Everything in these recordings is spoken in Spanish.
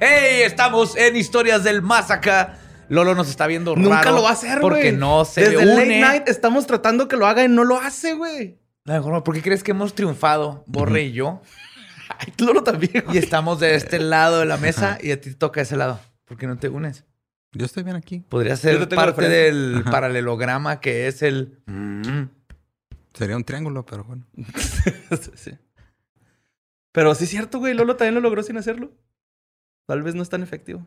¡Hey! Estamos en Historias del Más Acá. Lolo nos está viendo raro. Nunca lo va a hacer, güey. Porque no se Desde une. Late Night estamos tratando que lo haga y no lo hace, güey. No, ¿Por qué crees que hemos triunfado, Borre y yo? Ay, Lolo también. Y estamos de este lado de la mesa y a ti te toca ese lado. ¿Por qué no te unes? Yo estoy bien aquí. Podría ser parte del Ajá. paralelograma que es el... Mm. Sería un triángulo, pero bueno. Sí. Pero sí es cierto, güey. Lolo también lo logró sin hacerlo. Tal vez no es tan efectivo.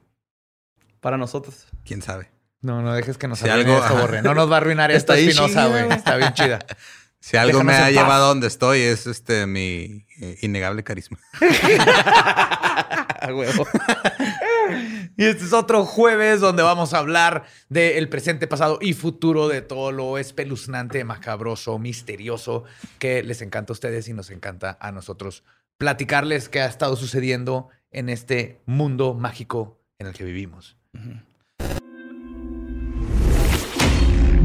Para nosotros. ¿Quién sabe? No, no dejes que nos Si algo- esto, Borre. No nos va a arruinar esta espinosa, güey. Está bien chida. Si algo Déjanos me ha llevado a donde estoy es este mi eh, innegable carisma. A huevo. Y este es otro jueves donde vamos a hablar del presente, pasado y futuro de todo lo espeluznante, macabroso, misterioso que les encanta a ustedes y nos encanta a nosotros platicarles qué ha estado sucediendo en este mundo mágico en el que vivimos.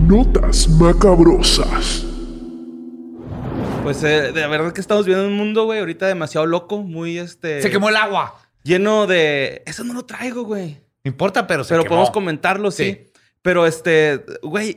Notas macabrosas. Pues eh, de verdad que estamos viviendo un mundo, güey, ahorita demasiado loco, muy este. Se quemó el agua. Lleno de. Eso no lo traigo, güey. No importa, pero se Pero quemó. podemos comentarlo, sí. Sí. Pero este, güey,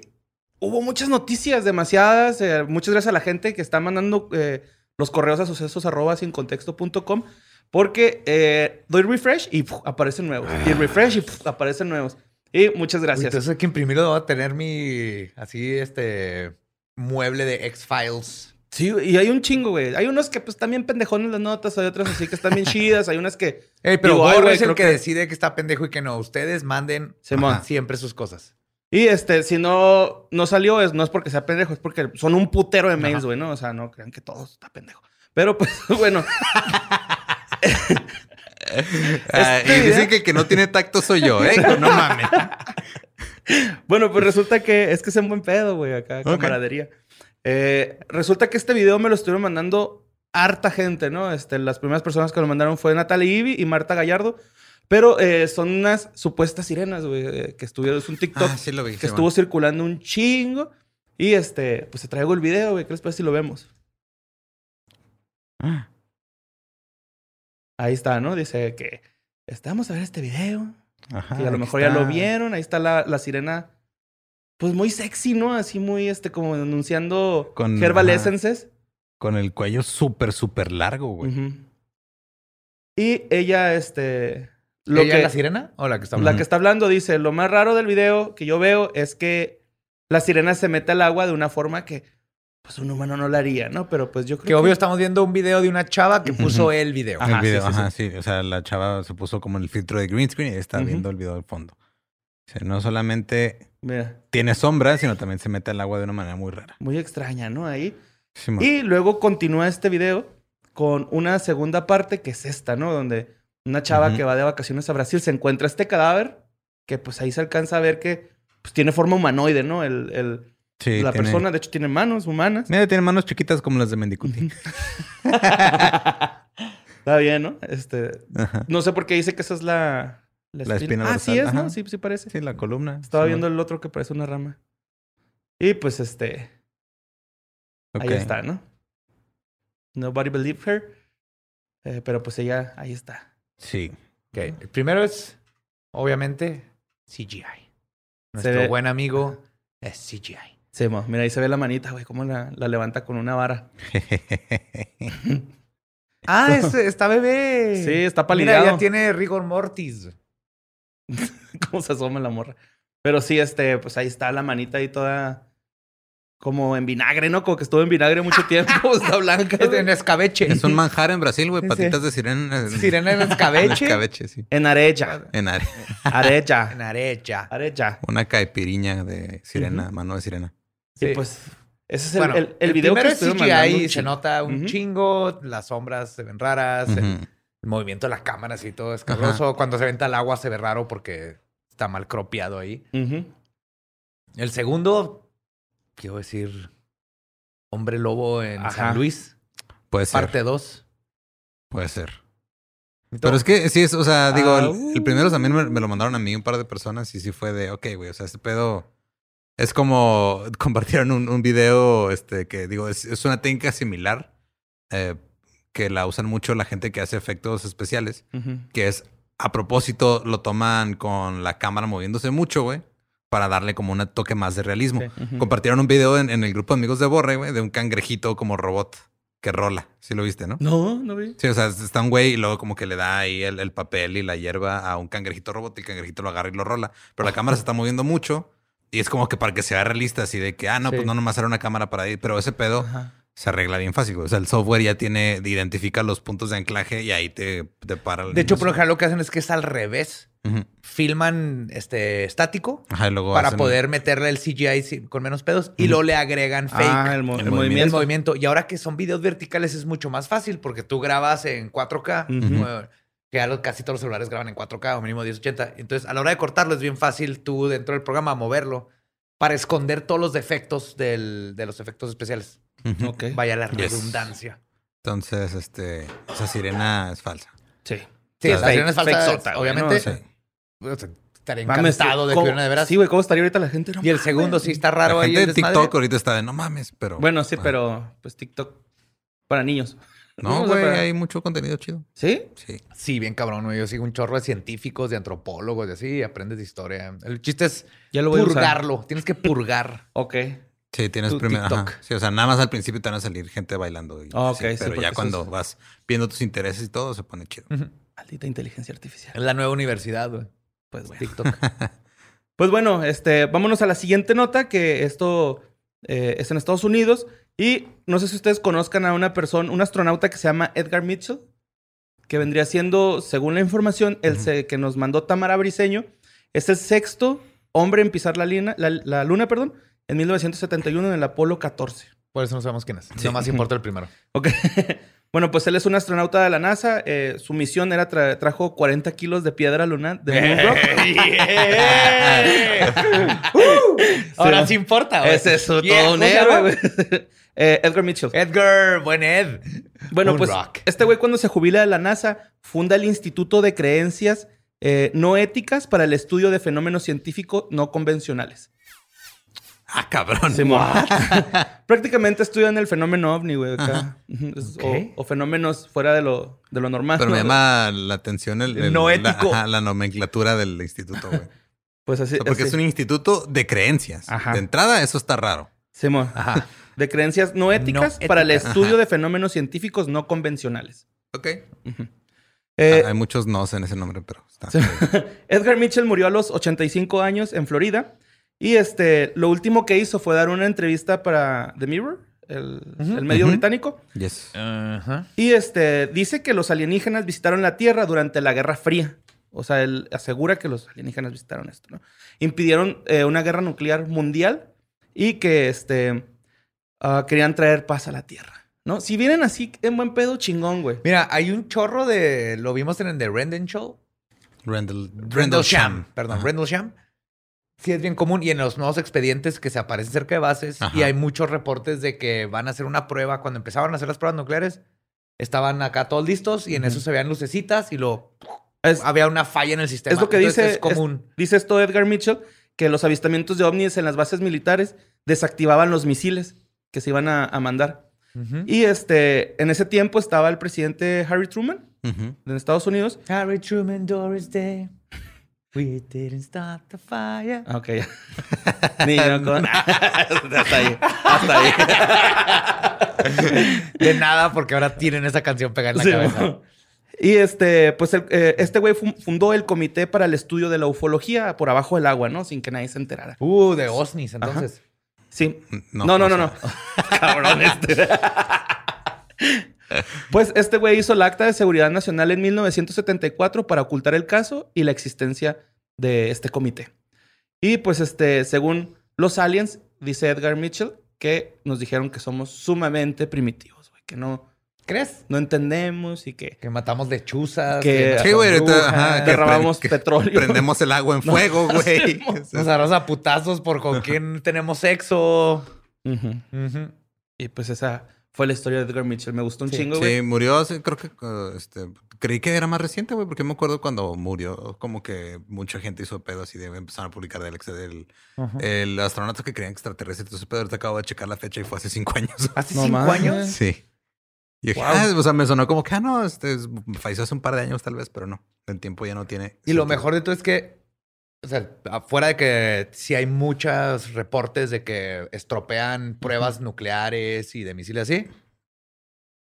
hubo muchas noticias, demasiadas. eh, muchas gracias a la gente que está mandando eh, los correos a sucesos arroba sin contexto.com. Porque eh, doy refresh y puf, aparecen nuevos. Y refresh y puf, aparecen nuevos. Y muchas Uy, gracias. Entonces hay que imprimirlo, voy a tener mi así este mueble de X-Files. Sí, y hay un chingo, güey. Hay unos que pues están bien pendejones las notas, hay otras así que están bien chidas, hay unas que... Ey, pero Digo, güey, es el que, que- decide que está pendejo y que no. Ustedes manden Simón. siempre sus cosas. Y este, si no, no salió, es, no es porque sea pendejo, es porque son un putero de mails, güey, ¿no? O sea, no crean que todo está pendejo. Pero pues, bueno, Ah, Este y video- dicen que el que no tiene tacto soy yo, ¿eh? No mames. bueno, pues resulta que es que es un buen pedo, güey, acá, camaradería. Eh, resulta que este video me lo estuvieron mandando harta gente, ¿no? Este, las primeras personas que lo mandaron fue Natalie Ibi y Marta Gallardo. Pero eh, son unas supuestas sirenas, güey, que estuvieron, es un TikTok Ah, sí lo vi. que sí, estuvo bueno. circulando un chingo. Y este, pues te traigo el video, güey. ¿Qué les parece si lo vemos? Ah, Ahí está, ¿no? Dice que vamos a ver este video. Ajá, que a lo mejor ya lo vieron. Ahí está la, la sirena. Pues muy sexy, ¿no? Así muy, este, como anunciando Con- Herbal ajá. Essences. Con el cuello súper, súper largo, güey. Y ella, este. Lo ¿Ella que, es la sirena o la que está la hablando? que está hablando dice: Lo más raro del video que yo veo es que la sirena se mete al agua de una forma que, pues, un humano no la haría, ¿no? Pero pues yo creo Que obvio estamos viendo un video de una chava que puso el video. Ajá, el video, sí, sí, ajá, sí, O sea, la chava se puso como el filtro de green screen y está viendo el video del fondo. O sea, no solamente Mira, tiene sombra, sino también se mete al agua de una manera muy rara. muy extraña, ¿no? Ahí. Y luego continúa este video con una segunda parte que es esta, ¿no? Donde una chava que va de vacaciones a Brasil se encuentra este cadáver que pues ahí se alcanza a ver que pues, tiene forma humanoide, ¿no? El, el- sí, la tiene- persona, de hecho, tiene manos humanas. Mira, tiene manos chiquitas como las de Mendicuti. Está bien, ¿no? Este, Ajá. no sé por qué dice que esa es la... La espina Ah, sí es, ¿no? Sí, sí parece. Sí, la columna. Estaba Sí, viendo el otro que parece una rama. Y pues este... ok. Ahí está, ¿no? Nobody believed her. Eh, pero pues ella, ahí está. Sí. Ok, El primero es, obviamente, CGI. Nuestro ve- buen amigo es CGI. Sí, mo, mira, ahí se ve la manita, güey, cómo la, la levanta con una vara. Ah, es, está bebé. Sí, está Mira, palideado. ya tiene rigor mortis. cómo se asoma la morra. Pero sí, este, pues ahí está la manita ahí toda como en vinagre, ¿no? Como que estuvo en vinagre mucho tiempo, está blanca. Es en escabeche. es un manjar en Brasil, güey. Sí. Patitas de sirena. en- Sirena en en escabeche. escabeche, sí. En arecha. En are- Arecha. En arecha. Arecha. Una caipiriña de sirena, mano de sirena. Y Sí. pues, ese es el, Bueno, el, el video que primero es estuvieron CGI, se nota un chingo, las sombras se ven raras, el, el movimiento de la cámara así todo escabroso. Cuando se venta el agua se ve raro porque está mal cropeado ahí. El segundo, quiero decir, Hombre Lobo en Ajá. San Luis, Puede ser. parte 2. Puede ser. Pero es que sí, es, o sea, digo, Ah, el, uh. el primero también me, me lo mandaron a mí un par de personas y sí fue de, ok, güey, o sea, este pedo es como compartieron un, un video, este, que digo, es, es una técnica similar eh, que la usan mucho la gente que hace efectos especiales, que es a propósito lo toman con la cámara moviéndose mucho, güey, para darle como un toque más de realismo. Sí. Compartieron un video en, en el grupo de amigos de Borre, güey, de un cangrejito como robot que rola. Sí lo viste, ¿no? No, no vi. Sí, o sea, está un güey y luego como que le da ahí el, el papel y la hierba a un cangrejito robot y el cangrejito lo agarra y lo rola. Pero la cámara se está moviendo mucho y es como que para que sea realista, así de que, ah, no, Sí. pues no nomás era una cámara para ahí. Pero ese pedo Ajá. se arregla bien fácil. O sea, el software ya tiene, identifica los puntos de anclaje y ahí te, te para. De hecho, por general lo que hacen es que es al revés. Filman este estático Ajá, y luego para hacen- poder meterle el CGI con menos pedos y luego le agregan fake. Ah, el, mo- El el movimiento. movimiento. el movimiento. Y ahora que son videos verticales es mucho más fácil porque tú grabas en 4K, Ujú. eh, que ya casi todos los celulares graban en 4K o mínimo 1080. Entonces, a la hora de cortarlo es bien fácil tú dentro del programa moverlo para esconder todos los defectos del- de los efectos especiales. Vaya la Yes. redundancia. Entonces, este, esa sirena es falsa. Sí. Sí, O sea, la sirena es falsa, güey, obviamente. ¿no? Sí. O sea, Estaría encantado de que ¿cómo- hubiera de veras. Sí, güey, ¿cómo estaría ahorita la gente? No y el mames. segundo sí está raro La ahí. gente el de desmadre. TikTok ahorita está de no mames, pero. Bueno, sí, pero pues TikTok para niños. No, güey, para- hay mucho contenido chido. ¿Sí? Sí. Sí, bien cabrón, güey. Yo sigo un chorro de científicos, de antropólogos, de así, aprendes de historia. El chiste es Ya lo voy a usar. purgarlo. Tienes que purgar. Ok. Sí, tienes primero. Sí, o sea, nada más al principio te van a salir gente bailando. Y, Ah, ok, sí, pero ya cuando es- vas viendo tus intereses y todo, se pone chido. Maldita inteligencia artificial. Es la nueva universidad, güey. Pues bueno. TikTok. Pues bueno, este, vámonos a la siguiente nota, que esto eh, es en Estados Unidos. Y no sé si ustedes conozcan a una persona, un astronauta que se llama Edgar Mitchell, que vendría siendo, según la información, el que nos mandó Tamara Briseño, es el sexto hombre en pisar la, lina- la, la luna, perdón, en 1971 en el Apolo 14. Por eso no sabemos quién es. Sí. Nomás importa el primero. Ok. Bueno, pues él es un astronauta de la NASA. eh, su misión era tra- trajo 40 kilos de piedra lunar de Moon Rock. Ahora Sí. sí importa, güey. Ese es todo Yeah, un ¿cómo se héroe. Eh, Edgar Mitchell. Edgar, buen Ed. Bueno, Moon pues Rock. este güey cuando se jubila de la NASA funda el Instituto de Creencias eh, No Éticas para el Estudio de Fenómenos Científicos No Convencionales. Ah, cabrón. Prácticamente estudian el fenómeno ovni, güey. acá. O, o fenómenos fuera de lo, de lo normal. Pero me ¿no? llama la atención el, el- No la- ético. ajá, La, nomenclatura del instituto, güey. Pues así. O sea, porque así. es un instituto de creencias. Ajá. De entrada, eso está raro. Simón. Ajá. De creencias no éticas No para el estudio de fenómenos científicos no convencionales. Ok. Ujú. Eh, Ah, hay muchos nos en ese nombre, pero está. Sí. Edgar Mitchell murió a los 85 años en Florida. Y este, lo último que hizo fue dar una entrevista para The Mirror, el, medio británico. Yes. Y este, dice que los alienígenas visitaron la Tierra durante la Guerra Fría. O sea, él asegura que los alienígenas visitaron esto, ¿no? Impidieron eh, una guerra nuclear mundial y que este, ah, querían traer paz a la Tierra, ¿no? Si vienen así en buen pedo, chingón, güey. Mira, hay un chorro de. Lo vimos en el The Rendon Show. Rendell, Rendlesham. Perdón, Ajá. Rendlesham. Sí, es bien común. Y en los nuevos expedientes que se aparecen cerca de bases, Ajá. y hay muchos reportes de que van a hacer una prueba. Cuando empezaban a hacer las pruebas nucleares, estaban acá todos listos y en eso se veían lucecitas y lo Es, había una falla en el sistema. es lo que Entonces, dice, Es común. es- dice esto Edgar Mitchell, que los avistamientos de ovnis en las bases militares desactivaban los misiles que se iban a, a mandar. Y este, en ese tiempo estaba el presidente Harry Truman Ujú. de Estados Unidos. Harry Truman, Doris Day. We didn't start the fire. Ok. Niño con... hasta ahí, hasta ahí. De nada, porque ahora tienen esa canción pegada en la Sí, cabeza. Y este, pues el- eh, este güey fu- fundó el Comité para el Estudio de la Ufología por abajo del agua, ¿no? Sin que nadie se enterara. Uh, de Osnis, entonces. Sí. No, No, no, no, no. sea, Cabrón este. Pues este güey hizo el Acta de Seguridad Nacional en 1974 para ocultar el caso y la existencia de este comité. Y pues este, según los aliens, dice Edgar Mitchell, que nos dijeron que somos sumamente primitivos, güey, que no, ¿Crees? no entendemos y que Que matamos lechuzas. Que- nos Sí, güey, ahorita, brujas, ajá, que que petróleo. Prendemos el agua en fuego, güey. Nos agarramos a putazos por con quién tenemos sexo. Y pues esa fue la historia de Edgar Mitchell. Me gustó un Sí. chingo, güey. Sí, murió hace, creo que, uh, este, creí que era más reciente, güey, porque me acuerdo cuando murió, como que mucha gente hizo pedo así de empezaron a publicar del, del el astronauta que creían extraterrestre. Entonces, pero ahorita acabo de checar la fecha y fue hace cinco años. ¿Hace No cinco mames. años? sí. Y dije, Wow. ah, o sea, me sonó como que, ah, no, este es- falleció hace un par de años tal vez, pero no, el tiempo ya no tiene. Y lo mejor de todo es que, o sea, afuera de que sí hay muchos reportes de que estropean pruebas nucleares y de misiles así,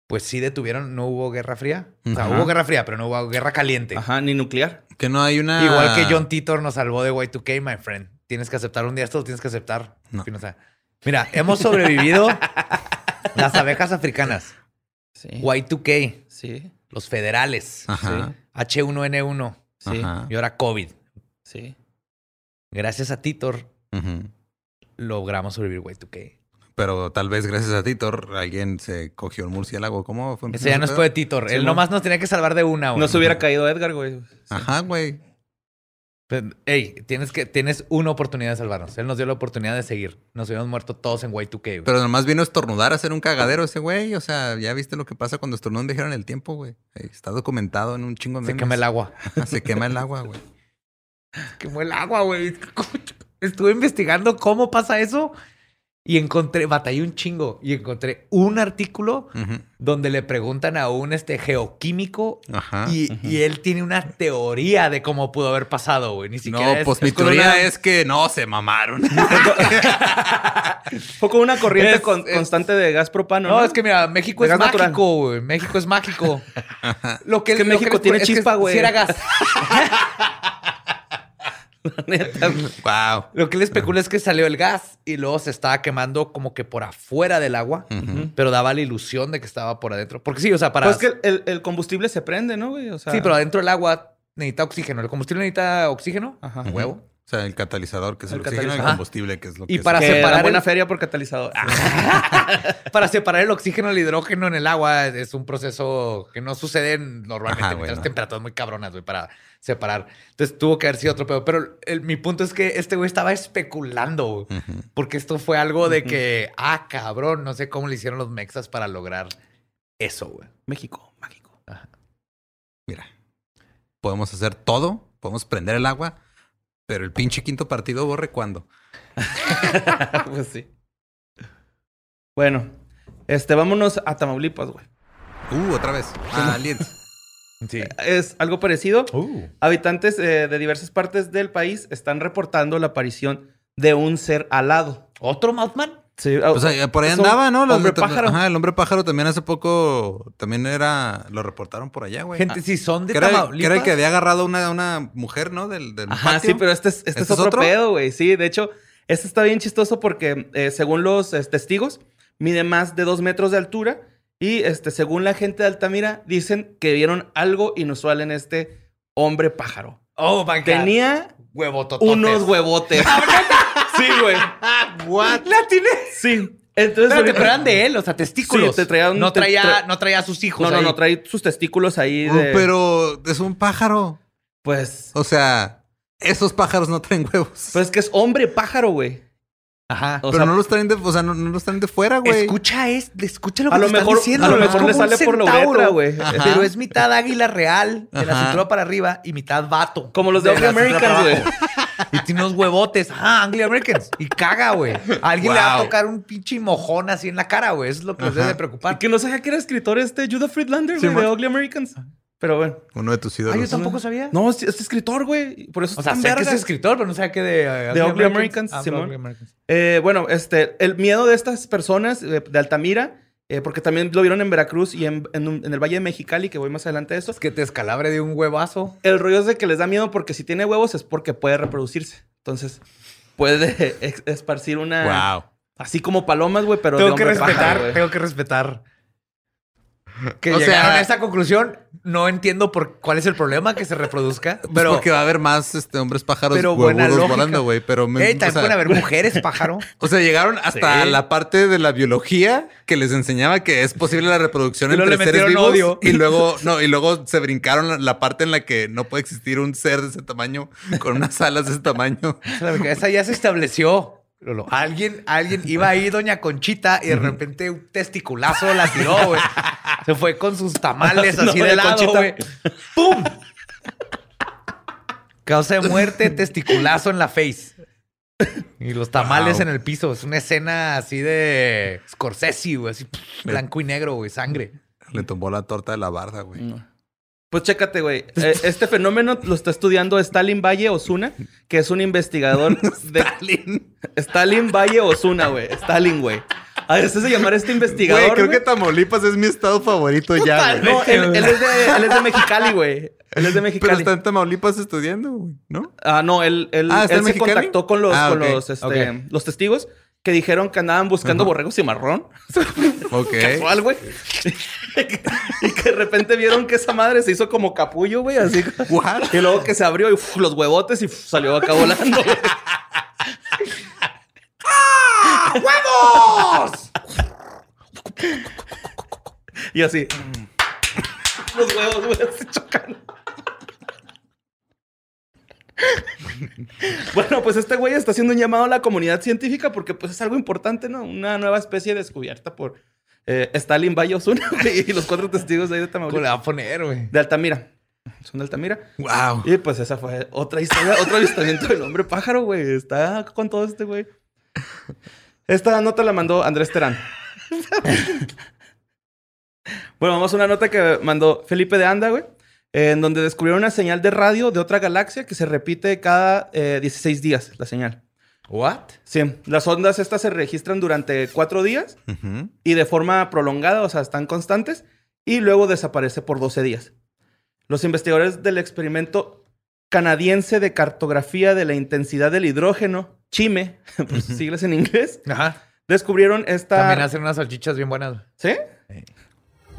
pues sí detuvieron, no hubo guerra fría. O sea, Ajá. hubo guerra fría, pero no hubo guerra caliente. Ajá, ni nuclear. Que no hay una. Igual que John Titor nos salvó de Y2K, my friend. Tienes que aceptar un día esto, lo tienes que aceptar. No. En fin, o sea, mira, hemos sobrevivido las abejas africanas, Sí. Y2K, Sí. los federales, Ajá. H1N1 Sí. Ajá. y ahora COVID. Sí. Gracias a Titor logramos sobrevivir Y2K. Pero tal vez gracias a Titor alguien se cogió el murciélago. ¿Cómo fue? Ese ya no fue de? Titor. Sí, Él nomás nos tenía que salvar de una, güey. No se hubiera caído Edgar, güey. Ajá, güey. Pero, Ey, tienes, que, tienes una oportunidad de salvarnos. Él nos dio la oportunidad de seguir. Nos hubiéramos muerto todos en Y2K, güey. Pero nomás vino a estornudar a hacer un cagadero ese güey. O sea, ya viste lo que pasa cuando estornudan dejaron el tiempo, güey. Ey, Está documentado en un chingo de Se memes. quema el agua. Se quema el agua, güey. Quemó el agua, güey. Estuve investigando cómo pasa eso y encontré, batallé un chingo y encontré un artículo donde le preguntan a un este geoquímico Ajá. y, y él tiene una teoría de cómo pudo haber pasado, güey. Ni siquiera No, es- pues es mi teoría una- es que no, se mamaron. Fue con una corriente Es- con- es- constante de gas propano. No, No, es que mira, México De es mágico, güey. México es mágico. Lo que, Es que lo México tiene chispa, güey. Si era gas. neta. wow. Lo que le especula es que salió el gas y luego se estaba quemando como que por afuera del agua, pero daba la ilusión de que estaba por adentro. Porque sí, o sea, para. Pues que el, el- el combustible se prende, ¿no, güey? O sea, sí, pero adentro del agua necesita oxígeno. ¿El combustible necesita oxígeno? Ajá. Huevo. O sea, el catalizador, que es el, El oxígeno, y el combustible, que es lo que Y para separar buena el- feria por catalizador. Ah, Para separar el oxígeno del hidrógeno en el agua es un proceso que no sucede normalmente Ajá, las temperaturas muy cabronas, güey, para separar. Entonces tuvo que haber sido otro pedo. Pero el- mi punto es que este güey estaba especulando, porque esto fue algo de que, ah, cabrón, no sé cómo le hicieron los mexas para lograr eso, güey. México, mágico. Mira, podemos hacer todo, podemos prender el agua, pero el pinche quinto partido borre cuando. pues sí. Bueno, este, vámonos a Tamaulipas, güey. Uh, otra vez. Ah, aliens. Sí. Es algo parecido. Uh. Habitantes eh, de diversas partes del país están reportando la aparición de un ser alado. ¿Otro Mothman? Sí, Pues ahí- por ahí andaba, ¿no? Los- hombre pájaro. Ajá, el hombre pájaro también hace poco, también era, lo reportaron por allá, güey. Gente, si son de que, era, Tamaulipas. que era el que había agarrado una, una mujer, ¿no? Del, del Ajá, patio. sí, pero este es, este ¿Este es es otro, otro? pedo, güey. Sí, de hecho, este está bien chistoso porque eh, según los eh, testigos, mide más de dos metros de altura y este, según la gente de Altamira, dicen que vieron algo inusual en este hombre pájaro. Oh, my God. Tenía huevotototes. unos huevotes. sí, güey. What? ¿La tiene? Sí. Entonces, Espérate, pero eran de él, o sea, testículos. Sí, te traía un- no, te traía, tra- no traía a sus hijos. no, no, ahí. no, trae sus testículos ahí Oh, de... pero es un pájaro. Pues... O sea, esos pájaros no traen huevos. Pues es que es hombre pájaro, güey. Ajá. O Pero sea, no los traen de, o sea, no, no los traen de fuera, güey. Escucha, es, escucha lo que a lo te están mejor, diciendo. a lo mejor le sale por la güey. Pero es mitad águila real de la cintura para arriba y mitad vato. Como los de cintura Americans, güey. Y tiene unos huevotes. Ah, Angry Americans. Y caga, güey. Alguien le va a tocar un pinche mojón así en la cara, güey. Eso es lo que les Ajá. debe Y preocupar. que no sabía que era escritor este Judah Friedlander, Sí, güey, de man. Ugly Americans. Pero bueno. Uno de tus Ah, yo ídolos. tampoco sabía. No, es, es escritor, güey. Por eso O sea, sé que es escritor, pero no sabía que de... De Ugly Americans, Simón. Ugly Americans. Eh, bueno, este, el miedo de estas personas eh, de Altamira, eh, porque también lo vieron en Veracruz y en, en un- en el Valle de Mexicali, que voy más adelante de eso. Es que te escalabre de un huevazo. El rollo es de que les da miedo porque si tiene huevos es porque puede reproducirse. Entonces, puede esparcir una... Wow. Así como palomas, güey, pero de Tengo que respetar, tengo que respetar. Que O llegaron sea- a esta conclusión. No entiendo por cuál es el problema que se reproduzca. Pero Pero, porque va a haber más este, hombres pájaros pero buena volando, güey. Pero me- o también sea, pueden haber mujeres pájaro. O sea, llegaron hasta Sí. la parte de la biología que les enseñaba que es posible la reproducción entre seres vivos. odio. Y luego, no, y luego se brincaron la, la parte en la que no puede existir un ser de ese tamaño con unas alas de ese tamaño. Cabeza ya se estableció. Lolo. Alguien, alguien iba ahí, doña Conchita, y de repente un testiculazo la tiró, güey. Se fue con sus tamales No, así doña de lado, Conchita. güey. ¡Pum! Causa de muerte, testiculazo en la face. Y los tamales Wow. en el piso. Es una escena así de Scorsese, güey. Así pff, blanco y negro, güey. Sangre. Le tumbó la torta de la barda, güey. No. Pues chécate, güey. Eh, este fenómeno lo está estudiando Stalin Valle Osuna, que es un investigador de... Stalin. Stalin Valle Osuna, güey. Stalin, güey. A veces de llamar a este investigador. Güey, creo que Tamaulipas es mi estado favorito ya, güey. No, él, él es de, él es de Mexicali, güey. Él es de Mexicali. Pero está en Tamaulipas estudiando, güey, ¿no? Ah, no, él, él, Ah, ¿está él se contactó con los, Ah, con los, este, los testigos que dijeron que andaban buscando Ajá. borregos y marrón. Ok. Casual, güey. y que de repente vieron que esa madre se hizo como capullo, güey, así. What? Y luego que se abrió y uf, los huevotes y uf, salió acá volando. güey. ¡Huevos! Y así. los huevos, güey, se chocan. bueno, pues este güey está haciendo un llamado a la comunidad científica porque pues es algo importante, ¿no? Una nueva especie descubierta por eh, Stalin Valle Osuna güey, y los cuatro testigos de ahí de ¿Cómo le Tamaulipas. va a poner, güey? De Altamira. Son de Altamira. Wow. Y pues esa fue otra historia, otro avistamiento del hombre pájaro, güey. Está con todo este güey. Esta nota la mandó Andrés Terán. bueno, vamos a una nota que mandó Felipe de Anda, güey. En donde descubrieron una señal de radio de otra galaxia que se repite cada eh, 16 días, la señal. ¿What? Sí, las ondas estas se registran durante cuatro días y de forma prolongada, o sea, están constantes, y luego desaparece por 12 días. Los investigadores del experimento canadiense de cartografía de la intensidad del hidrógeno, CHIME, por sus siglas en inglés, Ajá. descubrieron esta... También hacen unas salchichas bien buenas. ¿Sí?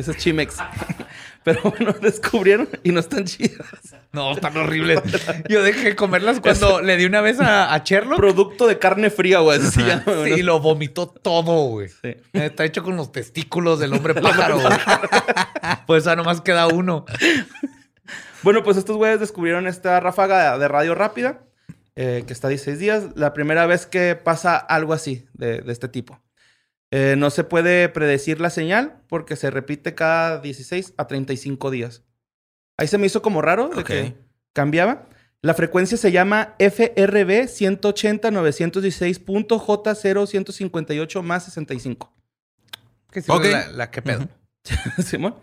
Ese es Chimex. Pero bueno, descubrieron y no están chidas. No, están horribles. Yo dejé de comerlas cuando le di una vez a, a Sherlock. Producto de carne fría, güey. Sí, lo vomitó todo, güey. Sí. Está hecho con los testículos del hombre pájaro, güey. Pues ya nomás queda uno. Bueno, pues estos güeyes descubrieron esta ráfaga de radio rápida, eh, que está 16 días. La primera vez que pasa algo así, de, de este tipo. Eh, no se puede predecir la señal porque se repite cada 16 a 35 días. Ahí se me hizo como raro de que cambiaba. La frecuencia se llama FRB 180-916.J0158 más 65. Que sí, Ok. la, la que pedo. Simón.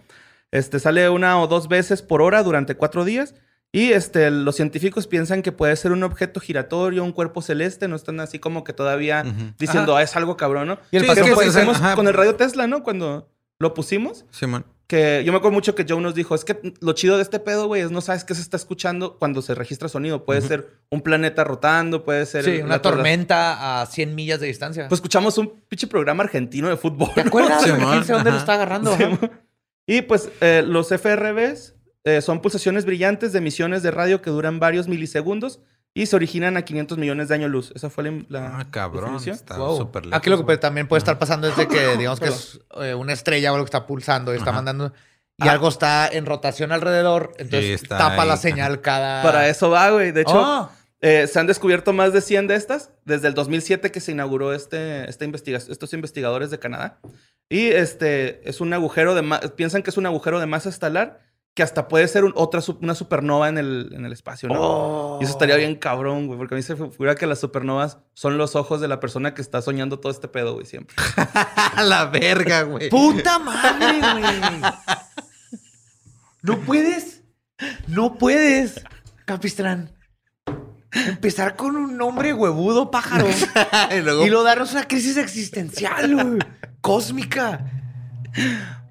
Este sale una o dos veces por hora durante cuatro días. Y este, los científicos piensan que puede ser un objeto giratorio, un cuerpo celeste. No están así como que todavía diciendo, ah, es algo cabrón, ¿no? Y el Sí, es que puede ser- con el radio Tesla, ¿no? Cuando lo pusimos. Simón. Que yo me acuerdo mucho que Joe nos dijo, es que lo chido de este pedo, güey, es no sabes qué se está escuchando cuando se registra sonido. Puede ser un planeta rotando, puede ser... Sí, una torre- tormenta a 100 millas de distancia. Pues escuchamos un pinche programa argentino de fútbol. ¿Te acuerdas? Sí, ¿Quién man. sabe dónde lo está agarrando? ajá? Y pues eh, los FRBs eh, son pulsaciones brillantes de emisiones de radio que duran varios milisegundos y se originan a 500 millones de años luz. Esa fue la, la Ah, cabrón. definición. Está Wow. súper lejos. Aquí lo que puede- también puede estar pasando es de que, digamos que es eh, una estrella o algo que está pulsando y está Ajá. mandando. Y Ah. algo está en rotación alrededor, entonces tapa ahí, la señal cada. Para eso va, güey. De hecho, Ah. Eh, se han descubierto más de 100 de estas desde el 2007 que se inauguró este, esta investigación, estos investigadores de Canadá. Y este es un agujero de piensan que es un agujero de masa estelar que hasta puede ser un- otra una supernova en el, en el espacio, ¿no? Y eso estaría bien cabrón, güey, porque a mí se figura que las supernovas son los ojos de la persona que está soñando todo este pedo, güey, siempre. A la verga, güey. ¡Puta madre, güey! No puedes. No puedes, Capistrán. Empezar con un nombre huevudo pájaro y luego, y luego darnos una crisis existencial, güey. Cósmica.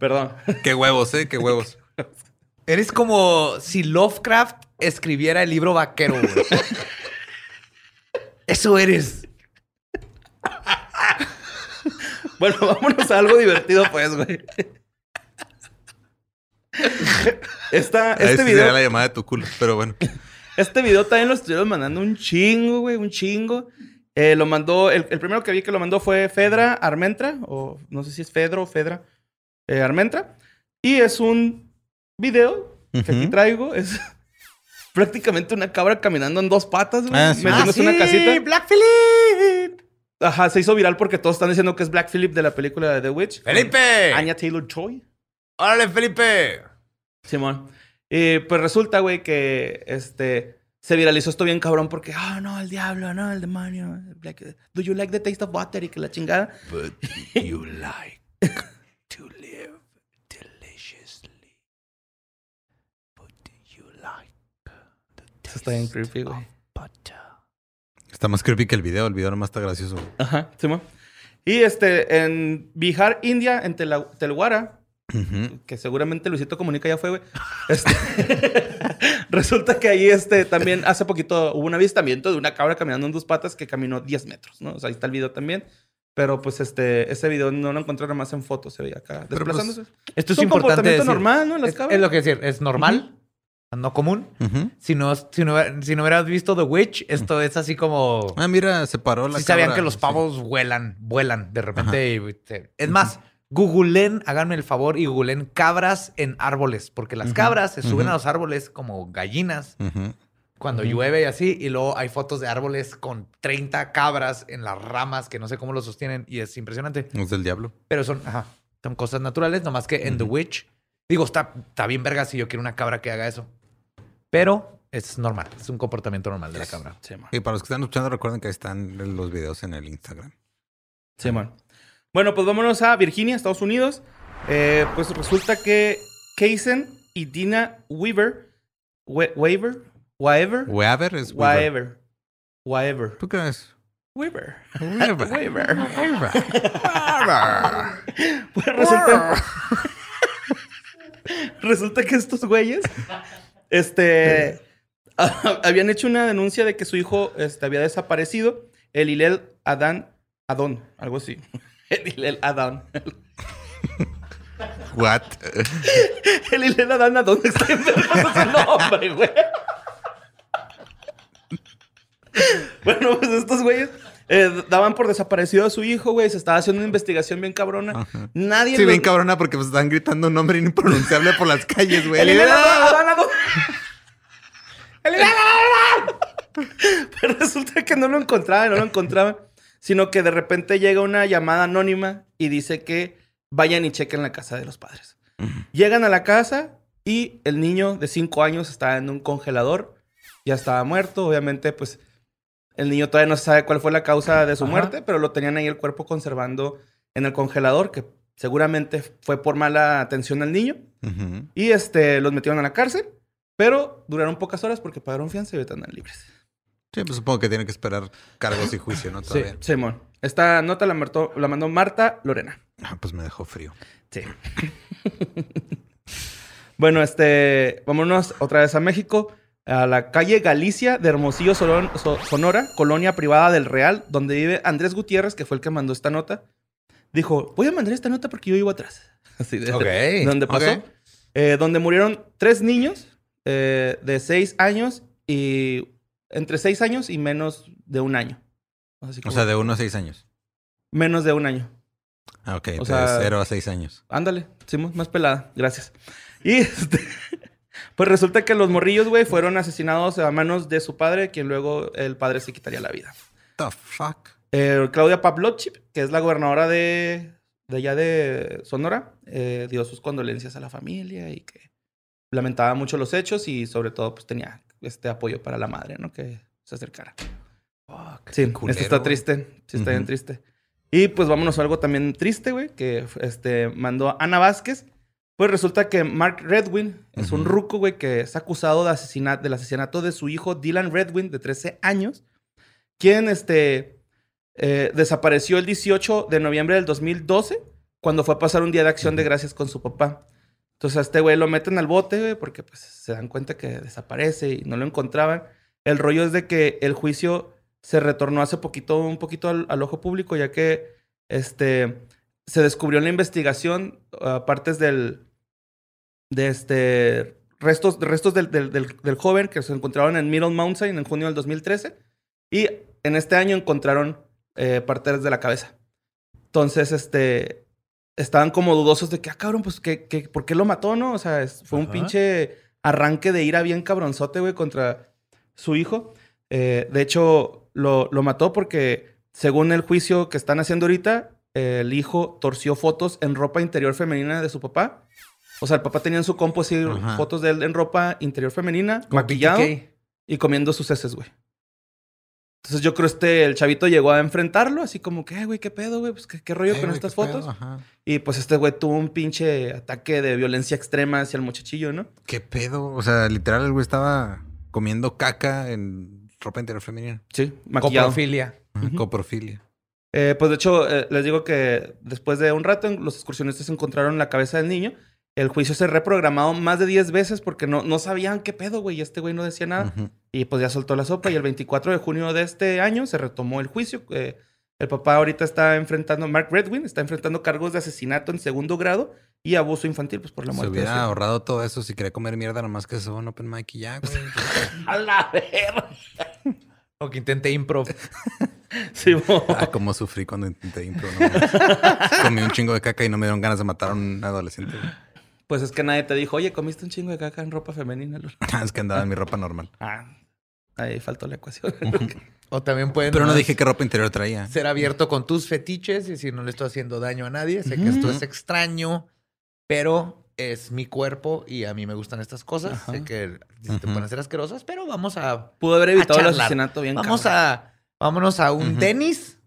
Perdón. qué huevos, ¿eh? Qué huevos. Eres como si Lovecraft escribiera el libro vaquero, güey. Eso eres. Bueno, vámonos a algo divertido, pues, güey. Esta, Ahí este sí video. la llamada de tu culo, pero bueno. Este video también lo estuvieron mandando un chingo, güey, un chingo. Eh, lo mandó, el, el primero que vi que lo mandó fue Fedra Armentra, o no sé si es Fedro o Fedra eh, Armentra. Y es un video que aquí traigo. Es prácticamente una cabra caminando en dos patas, güey. Ah, sí. metiéndose en una casita. Black Phillip. Ajá, se hizo viral porque todos están diciendo que es Black Phillip de la película de The Witch. Felipe. Anya Taylor-Joy. Órale, Felipe. Simón. Y pues resulta, güey, que este se viralizó esto bien cabrón porque, ah, no, el diablo, no, el demonio. black- Do you like the taste of water? Y que la chingada. But you like to live deliciously. But you like the Eso está bien creepy, güey. Está más creepy que el video. El video nomás está gracioso. Ajá, Simón. Y este, en Bihar, India, en Tela- Telguara, Ujú. que seguramente Luisito Comunica ya fue, güey. Este, resulta que ahí este, también hace poquito hubo un avistamiento de una cabra caminando en dos patas que caminó 10 metros, ¿no? O sea, ahí está el video también. Pero pues este, ese video no lo encontré nada más en fotos, se veía acá Pero, pues, Esto desplazándose. es, un importante comportamiento decir. normal, ¿no? Las Es, cabras. es lo que decir, es normal, no común. Si no, si, no, si no hubieras visto The Witch, esto es así como... Ah, mira, se paró la Si sabían cabra. que los Sí. pavos vuelan, vuelan de repente. y te- es más, googleen, háganme el favor y googleen cabras en árboles, porque las cabras se suben a los árboles como gallinas cuando llueve y así, y luego hay fotos de árboles con 30 cabras en las ramas que no sé cómo lo sostienen y es impresionante. Es del diablo. Pero son, ajá, son cosas naturales, nomás que en The Witch, digo, está, está bien verga si yo quiero una cabra que haga eso. Pero es normal, es un comportamiento normal de la cabra. Y para los que están escuchando, recuerden que ahí están los videos en el Instagram. Simón. Bueno, pues vámonos a Virginia, Estados Unidos. Eh, pues resulta que Kaysen y Dina Weaver, We- Weaver, Weaver, Weaver es Weaver. Weaver, Weaver, ¿Tú crees? Weaver. Weaver. Weaver. Weaver. Pues resulta, resulta que estos güeyes, este, habían hecho una denuncia de que su hijo este, había desaparecido, el Hilel Adán, Adón, algo así. El Hilel Adán. What? El Hilel Adán Adón está en su nombre, güey. Bueno, pues estos güeyes eh, daban por desaparecido a su hijo, güey. Se estaba haciendo una investigación bien cabrona. Ajá. Nadie Sí, lo- bien cabrona porque pues, están gritando un nombre impronunciable por las calles, güey. El Adón. El. Pero resulta que no lo encontraban, no lo encontraban. Sino que de repente llega una llamada anónima y dice que vayan y chequen la casa de los padres. Llegan a la casa y el niño de 5 años está en un congelador. Ya estaba muerto. Obviamente, pues el niño todavía no sabe cuál fue la causa de su Ajá. muerte, pero lo tenían ahí el cuerpo conservando en el congelador, que seguramente fue por mala atención al niño. Y este, los metieron a la cárcel, pero duraron pocas horas porque pagaron fianza y ahorita andan libres. Sí, pues supongo que tiene que esperar cargos y juicio, ¿no? Todavía. Simón. Esta nota la, martó- la mandó Marta Lorena. Ah, pues me dejó frío. Sí. bueno, este, vámonos otra vez a México, a la calle Galicia de Hermosillo, So- Sonora, colonia privada del Real, donde vive Andrés Gutiérrez, que fue el que mandó esta nota. Dijo, voy a mandar esta nota porque yo vivo atrás. Así de, Ok. donde pasó. Eh, donde murieron tres niños eh, de seis años y entre seis años y menos de un año. Así O sea, de uno a seis años. menos de un año. Ah, ok. O de sea- cero a seis años. Ándale, Simón, más pelada, gracias. Y este, Pues resulta que los morrillos, güey, fueron asesinados a manos de su padre, quien luego el padre se quitaría la vida. The fuck. Eh, Claudia Pavlovchik, que es la gobernadora de, de allá de Sonora, eh, dio sus condolencias a la familia y que lamentaba mucho los hechos y sobre todo pues tenía este apoyo para la madre, ¿no? Que se acercara. Sí, qué culero, esto está triste. Sí, está bien Ujú. triste. Y pues vámonos a algo también triste, güey, que este, mandó Ana Vázquez. Pues resulta que Mark Redwin es un ruco, güey, que es acusado de asesinato, del asesinato de su hijo Dylan Redwin, de 13 años, quien este, eh, desapareció el 18 de noviembre del 2012, cuando fue a pasar un día de acción de gracias con su papá. Entonces a este güey lo meten al bote, güey, porque pues se dan cuenta que desaparece y no lo encontraban. El rollo es de que el juicio se retornó hace poquito, un poquito al, al ojo público, ya que este, se descubrió en la investigación ah, partes del, de este, restos, restos del, del- del- del joven que se encontraron en Middle Mountain en junio del 2013. Y en este año encontraron eh, partes de la cabeza. Entonces, este, estaban como dudosos de que, ah, cabrón, pues, ¿qué, qué, por qué lo mató, no? O sea, es- fue un Ajá. pinche arranque de ira bien cabronzote, güey, contra su hijo. Eh, de hecho, lo, lo mató porque, según el juicio que están haciendo ahorita, eh, el hijo torció fotos en ropa interior femenina de su papá. O sea, el papá tenía en su compo así Ajá. fotos de él en ropa interior femenina, Como maquillado y comiendo sus heces, güey. Entonces yo creo este, el chavito llegó a enfrentarlo, así como que, "Eh, güey, ¿qué pedo, güey? Pues, ¿qué, qué rollo con estas fotos? Ajá. Y pues este güey tuvo un pinche ataque de violencia extrema hacia el muchachillo, ¿no? ¿Qué pedo? O sea, literal, el güey estaba comiendo caca en ropa interior femenina. Sí, maquillado. Coprofilia. Ajá. Coprofilia. Eh, pues de hecho, eh, les digo que después de un rato, los excursionistas encontraron la cabeza del niño. El juicio se reprogramado más de 10 veces porque no, no sabían qué pedo, güey. Y este güey no decía nada. Y pues ya soltó la sopa. Y el 24 de junio de este año se retomó el juicio. Eh, el papá ahorita está enfrentando, Mark Redwin, está enfrentando cargos de asesinato en segundo grado y abuso infantil, pues por la Se muerte. de hubiera ahorrado todo eso si quería comer mierda, nomás que se va a un open mic y ya, güey. ¡A la verga! O que intenté improv. Sí, bo. ah, cómo sufrí cuando intenté impro. no. Comí un chingo de caca y no me dieron ganas de matar a un adolescente. Pues es que nadie te dijo, oye, comiste un chingo de caca en ropa femenina. Lul?" es que andaba en mi ropa normal. Ah, ahí faltó la ecuación. O también pueden Pero no dije qué ropa interior traía. ser abierto con tus fetiches y decir no le estoy haciendo daño a nadie. Sé que esto es extraño, pero es mi cuerpo y a mí me gustan estas cosas. Ajá. Sé que te pueden hacer asquerosas, pero vamos a Pudo haber evitado el asesinato bien vamos cabrón. a vámonos a un tenis,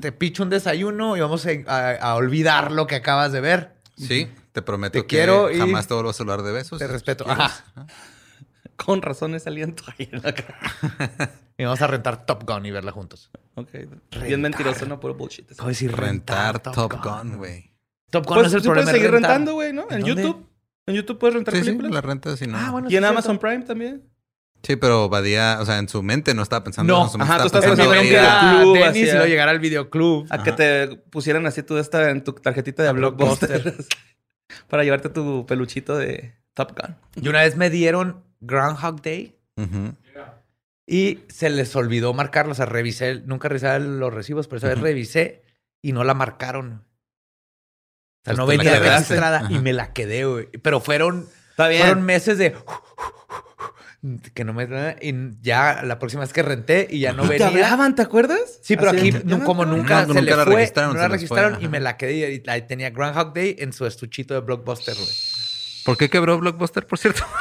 te picho un desayuno y vamos a, a- a olvidar lo que acabas de ver. Sí, te prometo Te que quiero y- jamás te vuelvo a saludar de besos. Te respeto. Ajá. Con razón ese aliento ahí en la cara. Y vamos a rentar Top Gun y verla juntos. Ok. Bien mentiroso, ¿no? Puro bullshit. De decir Rentar Top Gun, güey. Top Gun Pues no es el sí problema. puedes es seguir rentar. rentando, güey, ¿no? ¿En? YouTube. En YouTube puedes rentar Sí, sí, películas. la renta si no. Ah, bueno, y en sí, Amazon cierto. Prime también. Sí, pero Badía, o sea, en su mente no estaba pensando No. en eso. Ajá, tú estás pensando en videoclub, Tenis así, y luego llegar al videoclub. A que te pusieran así tú esta en tu tarjetita de A Blockbuster. para llevarte tu peluchito de Top Gun. Y una vez me dieron Groundhog Day y se les olvidó marcarlo. O sea, revisé, nunca revisé los recibos, pero esa vez revisé y no la marcaron. O sea, Pues no venía registrada y me la quedé, güey. Pero fueron, Está bien. fueron meses de... Que no me... Y ya la próxima vez que renté y ya no ¿Te venía. hablaban, te acuerdas? Sí, pero Así aquí de, no- "Ya como nunca No, se nunca le la fue, registraron, no la registraron fue, y me la quedé y ahí tenía Groundhog Day en su estuchito de Blockbuster, güey. ¿Por qué quebró Blockbuster, por cierto?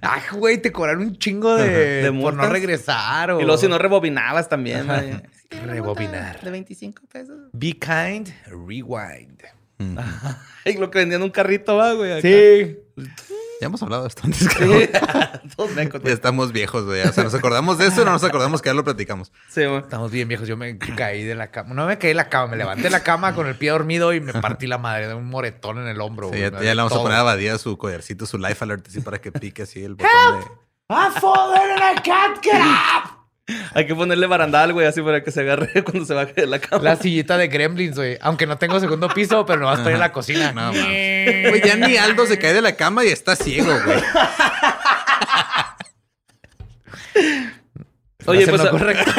Ay, güey, te cobraron un chingo de, De por no regresar o... Y luego si no rebobinabas también. Rebobinar. De 25 pesos. Be kind, rewind. Ujú. Y lo que vendían en un carrito, va, güey. acá. Sí. Ya hemos hablado de esto antes, creo. Ya estamos viejos, güey. O sea, nos acordamos de eso, no nos acordamos que ya lo platicamos. Sí, güey. Estamos bien viejos. Yo me caí de la cama. No me caí de la cama, me levanté de la cama con el pie dormido y me partí la madre de un moretón en el hombro. Sí, güey. ya, ya le vamos todo. a poner a Badía su collarcito, su life alert, así para que pique así el botón de... ¡Ah, fallen and I can't get up! Hay que ponerle barandal, güey, así para que se agarre cuando se baje de la cama. La sillita de Gremlins, güey. Aunque no tengo segundo piso, pero no vas a estar en la cocina. No, mames. Güey, ya ni Aldo se cae de la cama y está ciego, güey. Oye, Hacen pues, lo correcto.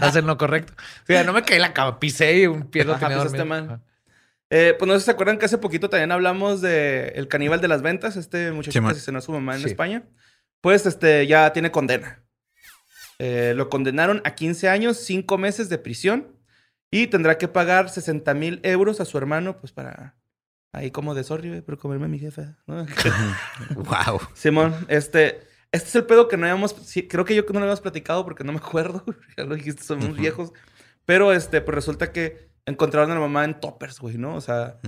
Hacen lo correcto. O sea, no me caí en la cama, pisé y un pie lo Ajá, tenía mal. Eh, pues no sé si se acuerdan que hace poquito también hablamos de El caníbal de las ventas, este muchacho que asesinó a su mamá en Sí. España. Pues este ya tiene condena. Eh, lo condenaron a 15 años, 5 meses de prisión y tendrá que pagar 60 mil euros a su hermano, pues para ahí como de sorry, güey, por comerme a mi jefa. ¿no? wow. Simón, este, este es el pedo que no habíamos, sí, creo que yo que no lo habíamos platicado porque no me acuerdo, ya lo dijiste, somos Ujú. viejos, pero este, pues resulta que encontraron a la mamá en toppers, güey, ¿no? O sea,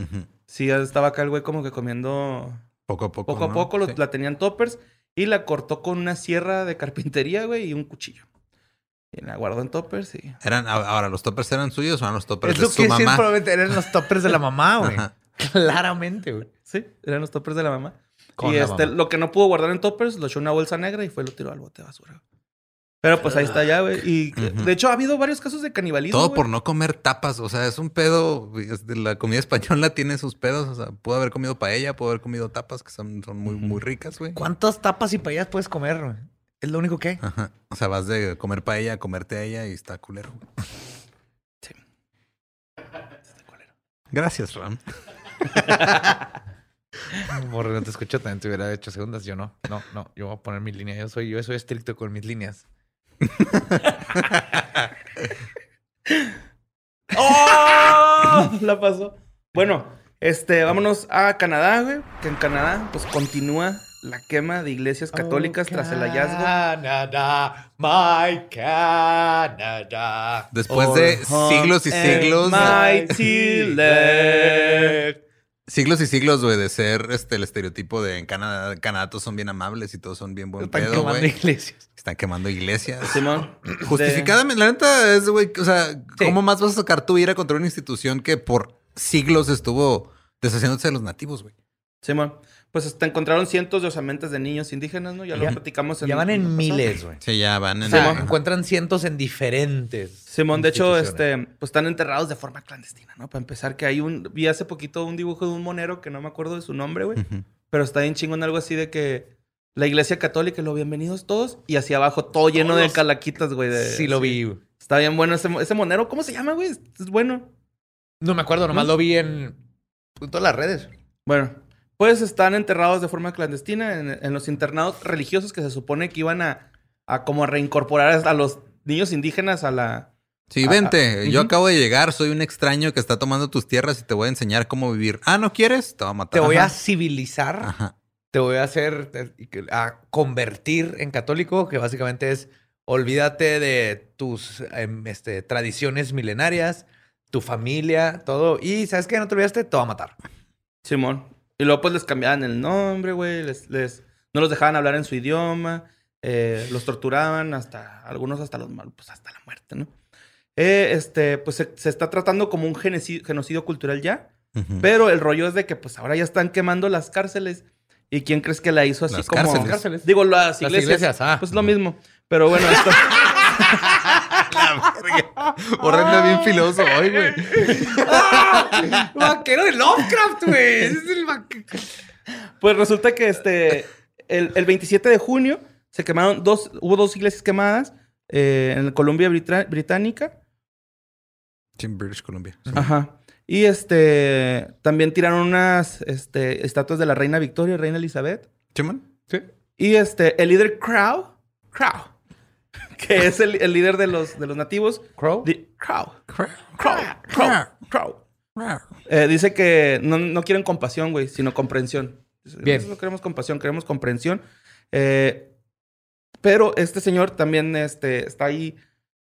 sí estaba acá el güey como que comiendo Poco a poco. poco a ¿no? poco, lo- Sí. la tenían toppers y la cortó con una sierra de carpintería, güey, y un cuchillo. Y la guardó en toppers y... Eran, ahora, ¿los toppers eran suyos o eran los toppers Es de lo su que decían mamá? probablemente eran los toppers de la mamá, güey. Claramente, güey. Sí, eran los toppers de la mamá. Con y la este, mamá. lo que no pudo guardar en toppers, lo echó en una bolsa negra y fue lo tiró al bote de basura. Pero pues ahí está ya, güey. Y de hecho ha habido varios casos de canibalismo. Todo por no comer tapas. O sea, es un pedo. La comida española tiene sus pedos. O sea, pudo haber comido paella, pudo haber comido tapas que son, son muy, muy ricas, güey. ¿Cuántas tapas y paellas puedes comer, güey? Es lo único que hay. Ajá. O sea, vas de comer paella a comerte a ella y está culero. güey. Gracias, Ram. Por no te escucho, también te hubiera hecho segundas. Yo no. No, no. Yo voy a poner mi línea. Yo soy, yo soy estricto con mis líneas. ¡Oh! La pasó. Bueno, este, vámonos a Canadá, güey. Que en Canadá, pues continúa la quema de iglesias católicas tras el hallazgo. Canadá, my Canadá. Después de siglos y siglos. Mighty. Siglos y siglos, güey, de ser este el estereotipo de en Canadá, en Canadá todos son bien amables y todos son bien buen Están pedo, quemando güey. iglesias. Están quemando iglesias. Simón. Justificadamente, la neta es, güey, o sea, Sí. ¿cómo más vas a sacar tu ira contra una institución que por siglos estuvo deshaciéndose de los nativos, güey? Simón. Pues hasta encontraron cientos de osamentas de niños indígenas, ¿no? Ya lo Ya- platicamos en Ya van en miles, güey. Sí, ya van en... Ajá. encuentran cientos en diferentes. Simón, de hecho, este, pues están enterrados de forma clandestina, ¿no? Para empezar, que hay un, vi hace poquito un dibujo de un monero que no me acuerdo de su nombre, güey, pero está bien chingón algo así de que la iglesia católica, lo bienvenidos todos, y hacia abajo todo lleno de calaquitas, güey. de- Sí lo vi. güey. Está bien bueno ese, ese monero, ¿cómo se llama, güey? Es, bueno. No me acuerdo, nomás lo vi en, en todas las redes. Bueno, pues están enterrados de forma clandestina en, en los internados religiosos que se supone que iban a, a como a reincorporar a los niños indígenas a la... Sí, vente. Yo acabo de llegar, soy un extraño que está tomando tus tierras y te voy a enseñar cómo vivir. Ah, ¿no quieres? Te voy a matar. Te voy a civilizar. Ajá. Te voy a hacer, a convertir en católico, que básicamente es olvídate de tus em, este, tradiciones milenarias, tu familia, todo. Y ¿sabes qué? No te olvidaste, te va a matar. Simón. Y luego pues les cambiaban el nombre, güey. Les, les, no los dejaban hablar en su idioma. eh, los torturaban hasta... Algunos hasta los pues hasta la muerte, ¿no? Eh, este, pues se, se está tratando como un genocidio, genocidio cultural ya. Pero el rollo es de que pues ahora ya están quemando las cárceles. ¿Y quién crees que la hizo así Las como... cárceles. Cárceles. Digo, las Las iglesias. iglesias, ah. Pues lo mismo. Pero bueno, esto... Horrenda bien filoso hoy, güey. Vaquero de Lovecraft, güey. Ese es el vaque- Pues resulta que este, el, el 27 de junio se quemaron dos, hubo dos iglesias quemadas eh, en Columbia Brita- Británica. Sí, en British Columbia. Ajá. Y este, también tiraron unas este, estatuas de la reina Victoria y reina Elizabeth. ¿Chimón? Y este, el líder Crow, Crow, que es el, el líder de los, de los nativos. Crow. di- Crow, Crow, Crow, Crow. Eh, dice que no, no quieren compasión, güey, sino comprensión. Bien. Nosotros no queremos compasión, queremos comprensión. Eh, pero este señor también este, está ahí.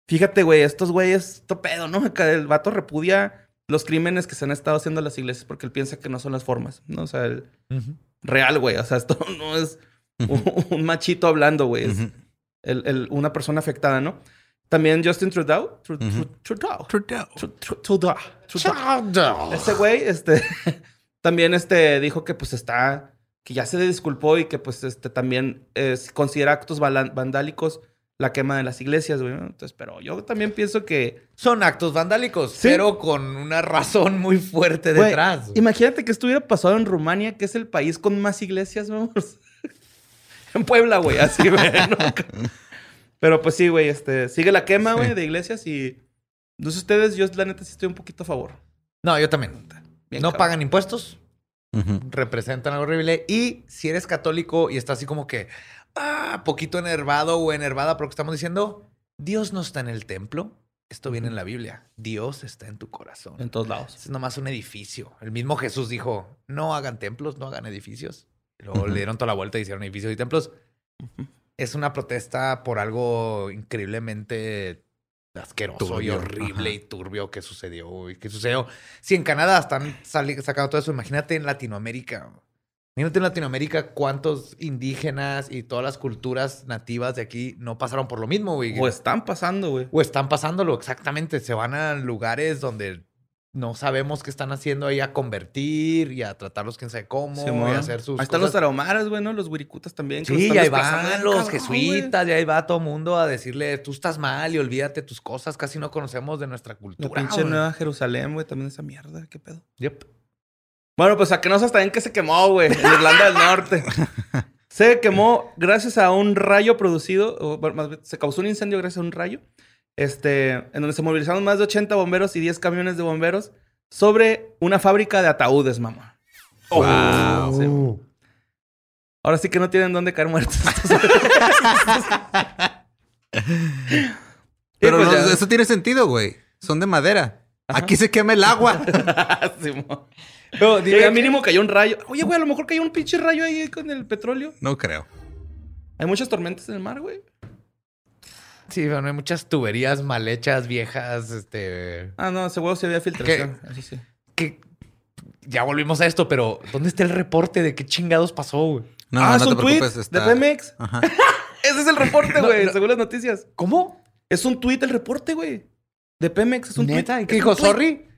Fíjate, güey, estos güeyes, esto pedo, ¿no? El vato repudia los crímenes que se han estado haciendo en las iglesias porque él piensa que no son las formas, ¿no? O sea, el real, güey. O sea, esto no es un, un machito hablando, güey. Ujú. El- el- una persona afectada, ¿no? También Justin Trudeau. Trudeau. Trudeau. Tru- Tru- Trudeau. Trudeau. Ese güey, este, también este, dijo que pues está, que ya se disculpó y que pues este también eh, considera actos vandálicos la quema de las iglesias, güey. ¿no? Entonces, pero yo también pienso que... Son actos vandálicos, Sí. pero con una razón muy fuerte güey, detrás. imagínate que esto hubiera pasado en Rumania, que es el país con más iglesias, vamos. En Puebla, güey, así, güey. ¿no? Pero pues sí, güey, este, sigue la quema, güey, de iglesias y... No sé ustedes, yo la neta sí estoy un poquito a favor. No, yo también. Bien no cabrón. pagan impuestos, representan algo horrible. Y si eres católico y estás así como que, ah, poquito enervado o enervada por lo que estamos diciendo, Dios no está en el templo. Esto viene en la Biblia. Dios está en tu corazón. En todos lados. Es nomás un edificio. El mismo Jesús dijo, no hagan templos, no hagan edificios. Luego le dieron toda la vuelta y hicieron edificios y templos. Es una protesta por algo increíblemente asqueroso y horrible ajá. y turbio que sucedió y que sucedió. Si en Canadá están sacando todo eso, imagínate en Latinoamérica. Imagínate en Latinoamérica cuántos indígenas y todas las culturas nativas de aquí no pasaron por lo mismo, güey. O están pasando, güey. O están pasándolo, exactamente. Se van a lugares donde no sabemos qué están haciendo ahí a convertir y a tratarlos quién sabe cómo y a hacer sus Ahí están los tarahumaras, güey, ¿no? Los wiricutas también. Sí, y ahí van los cabrón, jesuitas, y ahí va todo mundo a decirle, tú estás mal y olvídate tus cosas, casi no conocemos de nuestra güey. cultura. La pinche güey. Nueva Jerusalén, güey, también esa mierda. ¿Qué pedo? Yep. Bueno, pues a que no sabes también que se quemó, güey, en Irlanda del Norte. Se quemó gracias a un rayo producido, o más bien, se causó un incendio gracias a un rayo, este, en donde se movilizaron más de 80 bomberos y 10 camiones de bomberos sobre una fábrica de ataúdes, mamá. Wow. Sí. Ahora sí que no tienen dónde caer muertos. Pero pues no, eso tiene sentido, güey. Son de madera. Aquí se quema el agua. Pero Que ya mínimo cayó un rayo. Oye, güey, a lo mejor cayó un pinche rayo ahí con el petróleo. no creo. Hay muchas tormentas en el mar, güey. Sí, pero no hay muchas tuberías mal hechas, viejas, este... Ah, no, seguro sí había filtración. Eso sí. Que ya volvimos a esto, pero ¿dónde está el reporte de qué chingados pasó, güey? No, ah, no es te un tweet preocupes. Está... de Pemex. Ajá. Ese es el reporte, güey, según las noticias. ¿Cómo? Es un tweet el reporte, güey. De Pemex, es un ¿Neta? tweet. ¿Y qué dijo? tweet. ¿Sorry?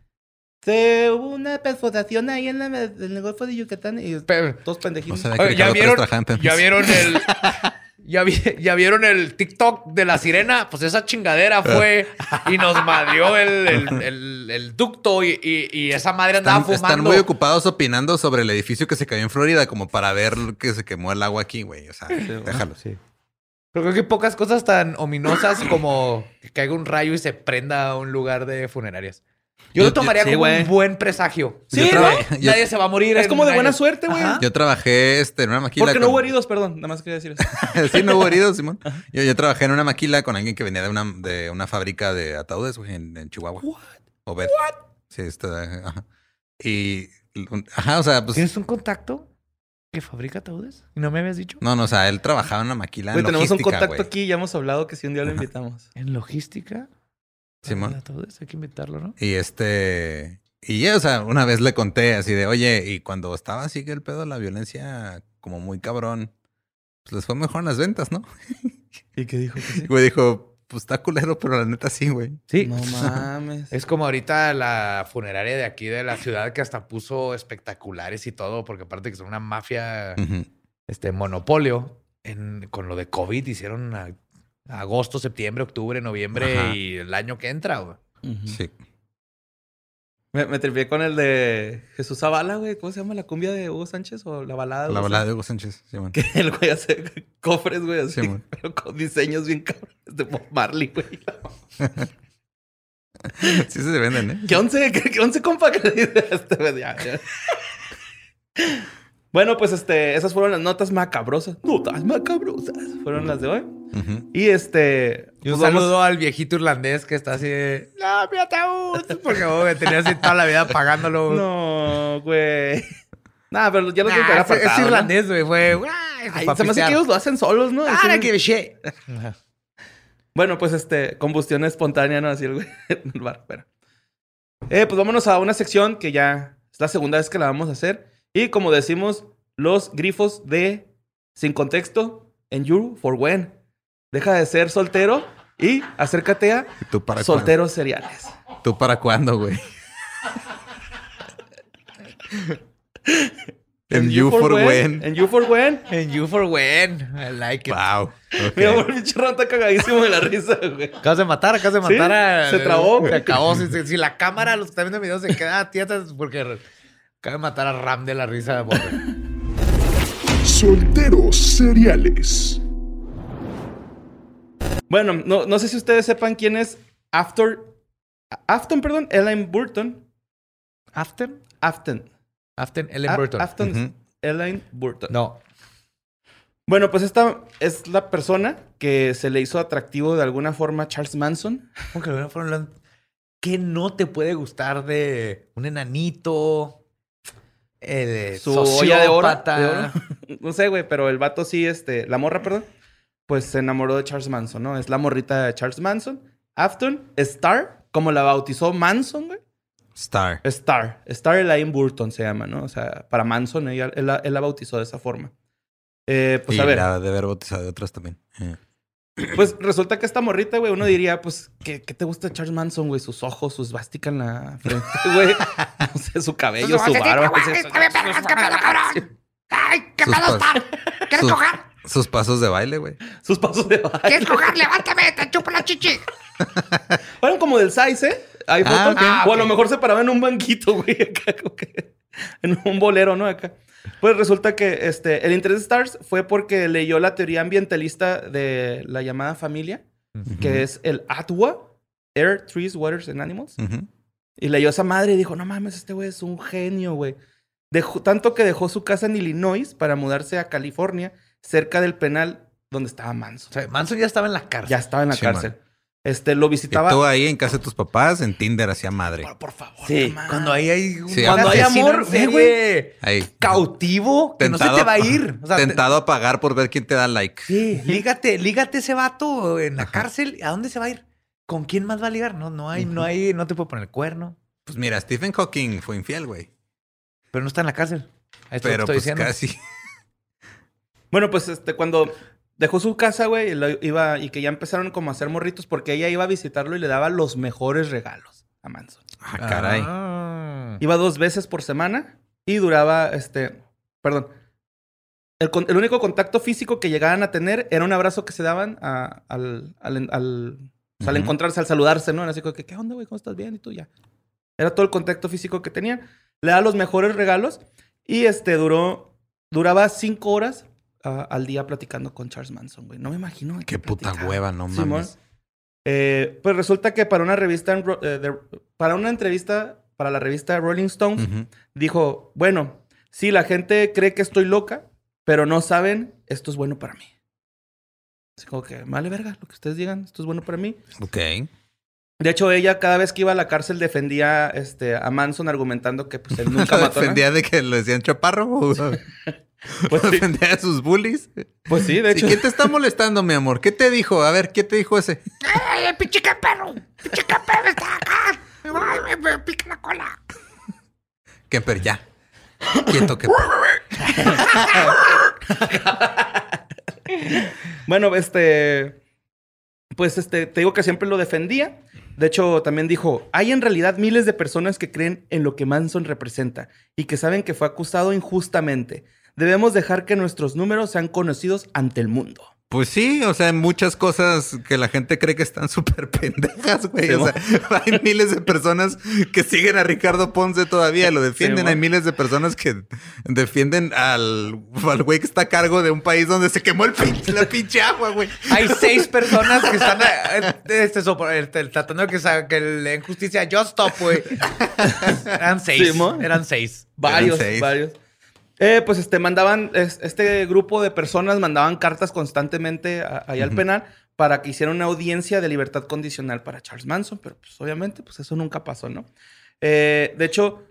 Se hubo una perforación ahí en, la- en el Golfo de Yucatán y Pero- todos pendejitos. Que ¿ya vieron. ¿Ya vieron el... ¿Ya, vi- ya vieron el TikTok de la sirena? Pues esa chingadera fue y nos madrió el, el- el- el ducto y, y- y esa madre andaba Están, fumando. están muy ocupados opinando sobre el edificio que se cayó en Florida, como para ver que se quemó el agua aquí, güey. O sea, déjalo. Sí. Pero creo que pocas cosas tan ominosas como que caiga un rayo y se prenda a un lugar de funerarias. Yo, Yo- lo yo- tomaría sí, como un buen presagio. Sí, ¿no? ¿no? Yo- Nadie se va a morir. Es como de buena suerte, güey. Yo trabajé este, en una maquila. Porque no con- hubo heridos, perdón. Nada más quería decir eso. sí, no hubo heridos, Simón. Yo, yo trabajé en una maquila con alguien que venía de una, de una fábrica de ataúdes, güey, en, en Chihuahua. Obed. Sí, está. Ajá. Y. Ajá, o sea, pues. ¿Tienes un contacto que fabrica ataúdes? ¿Y no me habías dicho? No, no, o sea, él trabajaba en una maquila. Güey, en tenemos un logística, contacto güey. aquí y ya hemos hablado que si un día lo invitamos. ¿En logística? Simón. ¿De Ataúdes, hay que invitarlo, ¿no? Y este. Y ya, o sea, una vez le conté así de, oye, y cuando estaba así que el pedo de la violencia, como muy cabrón, pues les fue mejor en las ventas, ¿no? ¿Y qué dijo? Que sí? Y güey dijo, pues está culero, pero la neta sí, güey. Sí. No mames. Es como ahorita la funeraria de aquí de la ciudad que hasta puso espectaculares y todo, porque aparte que son una mafia, este monopolio, en, con lo de COVID hicieron a- agosto, septiembre, octubre, noviembre Ajá. y el año que entra, güey. Sí. Me, me tripié con el de Jesús Zavala, güey. ¿Cómo se llama? ¿La cumbia de Hugo Sánchez o la balada? de La balada de Hugo Sánchez, Simón. Que el güey hace cofres, güey, así, Sí, man. pero con diseños bien cabrones de Bob Marley, güey. Sí se venden, ¿eh? ¿Qué once, qué, qué once compa que le este, güey? Ya, ya. Bueno, pues este, esas fueron las notas macabrosas. Notas macabrosas. Fueron las de hoy. Y este. Y un pues vamos- saludo al viejito irlandés que está así de, no, mi ataúd, porque güey, tenía así toda la vida pagándolo. No, güey. Nah, pero ya lo tengo que Nah, haber es, es apartado, ¿no? irlandés, güey, fue, "Ay, se me hace pistear". que ellos lo hacen solos, ¿no? Ah, no give a shit. Bueno, pues este, combustión espontánea, ¿no? Así el güey en el bar. Pero. Eh, pues vámonos a una sección que ya es la segunda vez que la vamos a hacer. Y como decimos, los grifos de sin contexto en You for When. Deja de ser soltero y acércate a ¿Y tú para solteros seriales. cuándo? ¿Tú para cuándo, güey? en You for When. En You for When. And you for when. I like it. Wow. ok. Mi amor, el pinche está cagadísimo de la risa, güey. Acabas de matar, acabas de Sí, matar a... se trabó. Se acabó. Si, si- si la cámara, los que están viendo videos, se queda tieta es porque acaba de matar a Ram de la risa. Solteros seriales. Bueno, no, no sé si ustedes sepan quién es After... Afton, perdón, Ellen Burton. ¿Afton? Afton. Afton Ellen A- Burton. Afton Ujú. Elaine Burton. No. Bueno, pues esta es la persona que se le hizo atractivo de alguna forma a Charles Manson. ¿Cómo que de alguna forma ¿Qué no te puede gustar de un enanito? El Su olla de oro. de oro. no sé, güey, pero el vato sí, este, la morra, perdón, pues se enamoró de Charles Manson, ¿no? Es la morrita de Charles Manson. Afton, Star, como la bautizó Manson, güey. Star. Star. Star Elaine Burton se llama, ¿no? O sea, para Manson, ella, él, la, él la bautizó de esa forma. Eh, pues y a ver, la de haber bautizado de otras también. Eh. pues resulta que esta morrita, güey, uno diría, pues, ¿qué, qué te gusta de Charles Manson, güey? Sus ojos, sus vástica en la frente, güey. No sé, su cabello, su barba. pues, ¡Ay, qué pedo está! ¿Quieres coger? Sus pasos de baile, güey. Sus pasos de baile. ¿Quieres coger? Levántame, te chupo la chichi. Fueron como del size, ¿eh? Hay Ah, fotos. ok. O a lo mejor se paraba en un banquito, güey. Acá, como que- en un bolero, ¿no? Acá. Pues resulta que este, el interés de Stars fue porque leyó la teoría ambientalista de la llamada familia, que es el ATWA, Air, Trees, Waters and Animals. Ujú. Y leyó esa madre y dijo, no mames, este güey es un genio, güey. Dejó, tanto que dejó su casa en Illinois para mudarse a California, cerca del penal donde estaba Manson. O sea, Manson ya estaba en la cárcel. Ya estaba en la Sí, cárcel. Este, lo Y visitaba... tú ahí en casa de tus papás, en Tinder, hacía madre. Por, por favor. Sí, cuando ahí hay un Sí, Cuando hay amor, güey. Ahí. cautivo que no se te va a ir. O sea, te- tentado a pagar por ver quién te da like. Sí, lígate, lígate ese vato en la cárcel. ¿A dónde se va a ir? ¿Con quién más va a ligar? No, no hay, no hay, no te puede poner el cuerno. Pues mira, Stephen Hawking fue infiel, güey. Pero no está en la cárcel. Esto Pero estoy pues diciendo. casi. Bueno, pues este, cuando dejó su casa, güey, y lo iba, y que ya empezaron como a hacer morritos, porque ella iba a visitarlo y le daba los mejores regalos a Manson. Ah, caray. Ah. Iba dos veces por semana y duraba, este, perdón. El, el único contacto físico que llegaban a tener era un abrazo que se daban a- al, al, al- o sea, al encontrarse, al saludarse, ¿no? Era así como que, ¿qué onda, güey? ¿Cómo estás bien? Y tú ya. Era todo el contacto físico que tenían. Le da los mejores regalos y este duró, duraba cinco horas al día platicando con Charles Manson, güey. No me imagino. Qué puta platicaba. hueva, no mames. Eh, pues resulta que para una revista, eh, de- para una entrevista para la revista Rolling Stones, dijo, bueno, sí, la gente cree que estoy loca, pero no saben, esto es bueno para mí. Así como que, vale verga, lo que ustedes digan, esto es bueno para mí. Ok. De hecho, ella cada vez que iba a la cárcel defendía este, a Manson argumentando que pues él nunca mató. ¿Defendía de que le decían chaparro? ¿O Pues sí. defendía de sus bullies? Pues sí, de hecho. ¿Quién te está molestando, mi amor? ¿Qué te dijo? A ver, ¿qué te dijo ese? ¡Ay, el pinche perro! ¡Pinche perro está acá! ¡Ay, me, me pica la cola! Kemper, ya. Quieto, que Bueno, este. Pues este, te digo que siempre lo defendía. De hecho, también dijo: hay en realidad miles de personas que creen en lo que Manson representa y que saben que fue acusado injustamente. Debemos dejar que nuestros números sean conocidos ante el mundo. Pues sí, o sea, hay muchas cosas que la gente cree que están súper pendejas, güey. Sí, o sea, hay miles de personas que siguen a Ricardo Ponce todavía, lo defienden. Sí, hay miles de personas que defienden al al güey que está a cargo de un país donde se quemó el pinche, la pinche agua, güey. Hay seis personas que están eh, este, este, tratando de que, que le den justicia a Just Stop, güey. Eran seis. Sí, eran seis. Varios, seis. varios. Eh, pues este, mandaban, es- este grupo de personas mandaban cartas constantemente a- ahí al penal para que hicieran una audiencia de libertad condicional para Charles Manson, pero pues obviamente pues eso nunca pasó, ¿no? Eh, de hecho,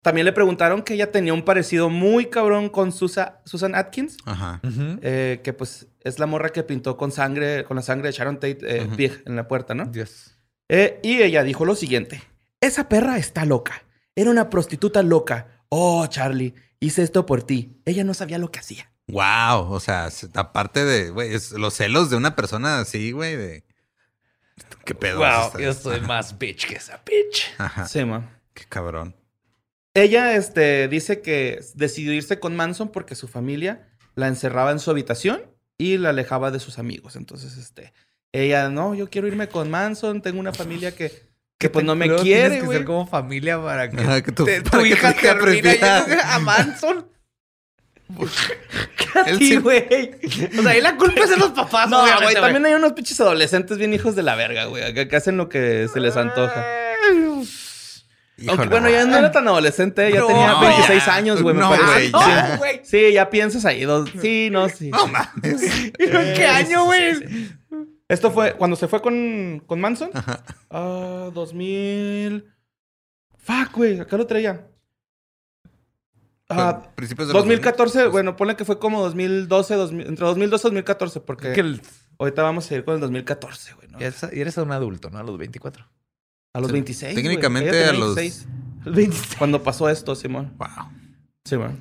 también le preguntaron que ella tenía un parecido muy cabrón con Susa- Susan Atkins, Ajá. eh, que pues es la morra que pintó con sangre, con la sangre de Sharon Tate eh. Pig en la puerta, ¿no? Eh, y ella dijo lo siguiente: Esa perra está loca. Era una prostituta loca. Oh, Charlie, hice esto por ti. Ella no sabía lo que hacía. Wow, o sea, aparte de, güey, es los celos de una persona así, güey, de... ¿Qué pedo? Wow, yo soy más bitch que esa bitch. Ajá. Sí, ma. Qué cabrón. Ella este, dice que decidió irse con Manson porque su familia la encerraba en su habitación y la alejaba de sus amigos. Entonces, este, ella, no, yo quiero irme con Manson. Tengo una familia que, que pues no me quiere, Tienes que ser como familia para que, Ajá, que tu- te- tu, para que tu hija yendo a Manson. Sí, sí- güey. O sea, ahí la culpa es de los papás. No, güey, también hay unos pinches adolescentes bien hijos de la verga, güey, que que hacen lo que se les antoja. Aunque bueno, ya no era tan adolescente, ya No, tenía 26 ya. años, güey. me No, parece. güey, Sí. ya. güey. Sí, ya piensas ahí. Dos... Sí, no, sí. No mames. ¿En qué año, güey? Esto fue cuando se fue con, con Manson. Ah, 2000. Fuck, güey. Acá lo traía. Ah, Principios de los 2014, 2000. bueno, ponle que fue como 2012, 2000 entre 2012 y 2014, porque Que el- ahorita vamos a ir con el 2014, güey. ¿no? y eres, y eres un adulto, ¿no? A los 24. A los Sí, 26. técnicamente a los- 26 Cuando pasó esto, Simón. Wow. Simón.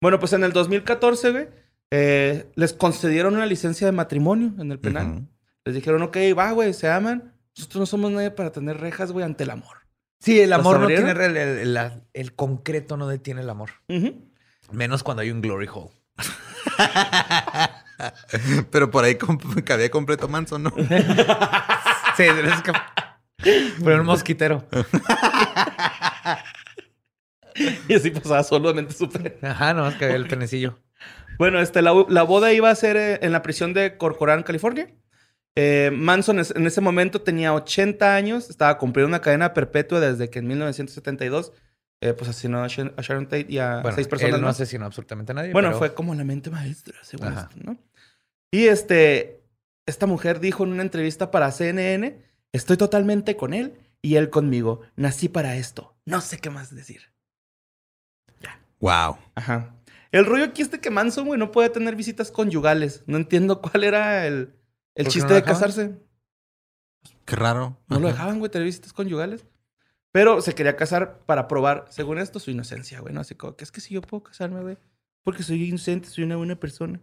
Bueno, pues en el 2014, güey, eh, les concedieron una licencia de matrimonio en el penal. Les dijeron, ok, va, güey, se aman. Nosotros no somos nadie para tener rejas, güey, ante el amor. Sí, el ¿Los amor no tiene... El, el- el- la- el concreto no detiene el amor. Menos cuando hay un glory hole. Pero por ahí cabía completo Manson, ¿no? Sí, es que... Pero un mosquitero. Y así pasaba solamente súper. Ajá, nomás que había el penecillo. Bueno, este, la, la boda iba a ser eh, en la prisión de Corcoran, California. Eh, Manson en ese momento tenía 80 años, estaba cumpliendo una cadena perpetua desde que en 1972 eh, pues asesinó a, Sharon- a Sharon Tate y a Bueno, seis personas él no más. asesinó absolutamente a nadie. Bueno, pero- fue como la mente maestra, según Ajá. esto, ¿no? Y este, esta mujer dijo en una entrevista para CNN, estoy totalmente con él y él conmigo. Nací para esto. No sé qué más decir. Wow. Ajá. El rollo aquí es de que Manson, güey, no puede tener visitas conyugales. No entiendo cuál era el, el ¿Por qué chiste no de dejaban? casarse. Qué raro. No lo dejaban, güey, tener visitas conyugales. Pero se quería casar para probar, según esto, su inocencia, güey, ¿no? Así como que es que si yo puedo casarme, güey, porque soy inocente, soy una buena persona.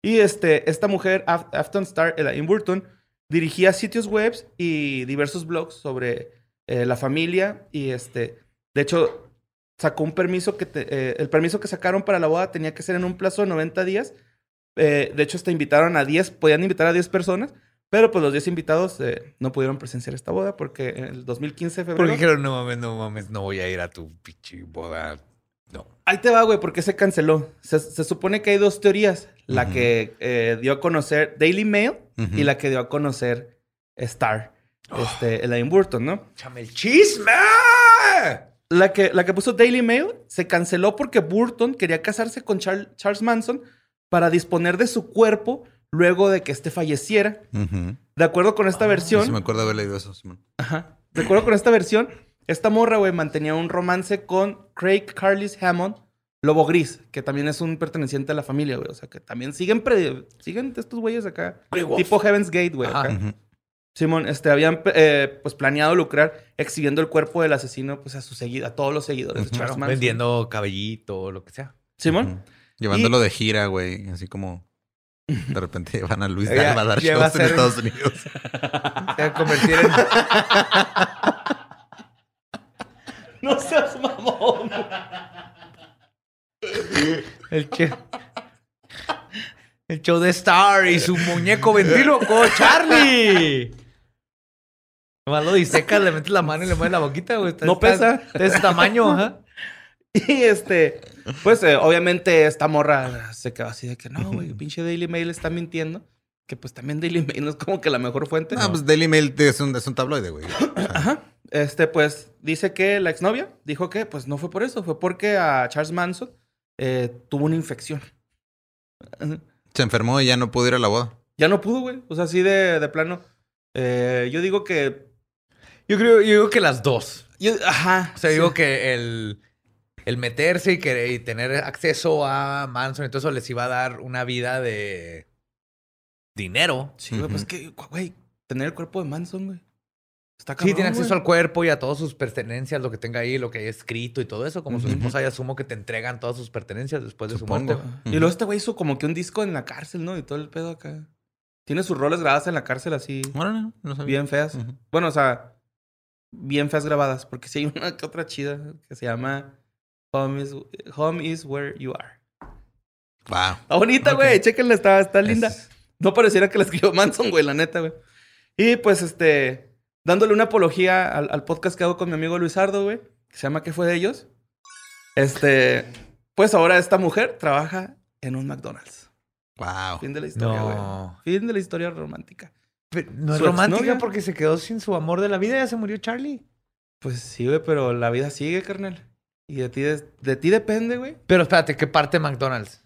Y este, esta mujer, Af- Afton Star, Elaine Burton, dirigía sitios webs y diversos blogs sobre eh, la familia. Y este, de hecho, sacó un permiso que te- eh, el permiso que sacaron para la boda tenía que ser en un plazo de 90 días. Eh, de hecho, hasta invitaron a 10, podían invitar a 10 personas, pero pues los 10 invitados eh, no pudieron presenciar esta boda porque en el 2015 de febrero. Porque dijeron, no mames, no mames, no voy a ir a tu pinche boda. No. Ahí te va, güey, porque se canceló. Se, se supone que hay dos teorías. La que eh, dio a conocer Daily Mail y la que dio a conocer Star, este, Elaine Burton, ¿no? ¡Chame el chisme! La que, la que puso Daily Mail se canceló porque Burton quería casarse con Char- Charles Manson para disponer de su cuerpo luego de que este falleciera. De acuerdo con esta versión, Sí me acuerdo haber leído eso, Simón. Ajá. De acuerdo con esta versión, esta morra, güey, mantenía un romance con Craig Carlis Hammond, Lobo Gris, que también es un perteneciente a la familia, güey. O sea, que también siguen, pre- siguen estos güeyes acá. Tipo Heaven's Gate, güey. Ajá. acá. Ujú. Simón, este, habían eh, pues planeado lucrar exhibiendo el cuerpo del asesino, pues a segui- a todos los seguidores de Ujú. Charles Manson. vendiendo cabellito, lo que sea. Simón. Llevándolo de gira, güey. Así como de repente van a Luis Ya- Dalma a dar a shows en Estados Unidos. Se va a convertir en... No seas mamón. El, che- el show de Star y su muñeco ventríloco, Charlie. Nomás lo disecas, le metes la mano y le mueves la boquita, güey. No está- pesa. está De ese tamaño, ajá. Y este, pues eh, obviamente esta morra se quedó así de que no, güey, pinche Daily Mail está mintiendo. Que pues también Daily Mail no es como que la mejor fuente. No, pues Daily Mail es un, es un tabloide, güey. Ajá. Este, pues, dice que la exnovia dijo que, pues, no fue por eso. Fue porque a Charles Manson eh, tuvo una infección. Se enfermó y ya no pudo ir a la boda. Ya no pudo, güey. O sea, así de, de plano. Eh, yo digo que... Yo creo, yo digo que las dos. yo- ajá. O sea, sí. digo que el, el meterse y, que, y tener acceso a Manson y todo eso les iba a dar una vida de dinero. Sí, güey, pues que, güey, tener el cuerpo de Manson, güey. Está Sí, cabrón, tiene acceso güey. al cuerpo y a todas sus pertenencias, lo que tenga ahí, lo que haya escrito y todo eso. Como su Ujú. esposa, y asumo que te entregan todas sus pertenencias después de su muerte. Y luego este güey hizo como que un disco en la cárcel, ¿no? Y todo el pedo acá. Tiene sus roles grabadas en la cárcel así, Órale, no, no sabía. bien feas. Bueno, o sea, bien feas grabadas. Porque sí hay una que otra chida que se llama Home is, Home is Where You Are. Wow. Está bonita, güey. Chéquenla, está, está linda. Es- No pareciera que la escribió Manson, güey, la neta, güey. Y pues, este, dándole una apología al, al podcast que hago con mi amigo Luisardo, güey, que se llama ¿Qué fue de ellos? Este, pues ahora esta mujer trabaja en un McDonald's. Wow. Fin de la historia, güey. No. Fin de la historia romántica. Pero No es romántica porque se quedó sin su amor de la vida. Ya se murió Charlie. Pues sí, güey, pero la vida sigue, carnal. Y de ti, de, de ti depende, güey. Pero espérate, ¿qué parte de McDonald's?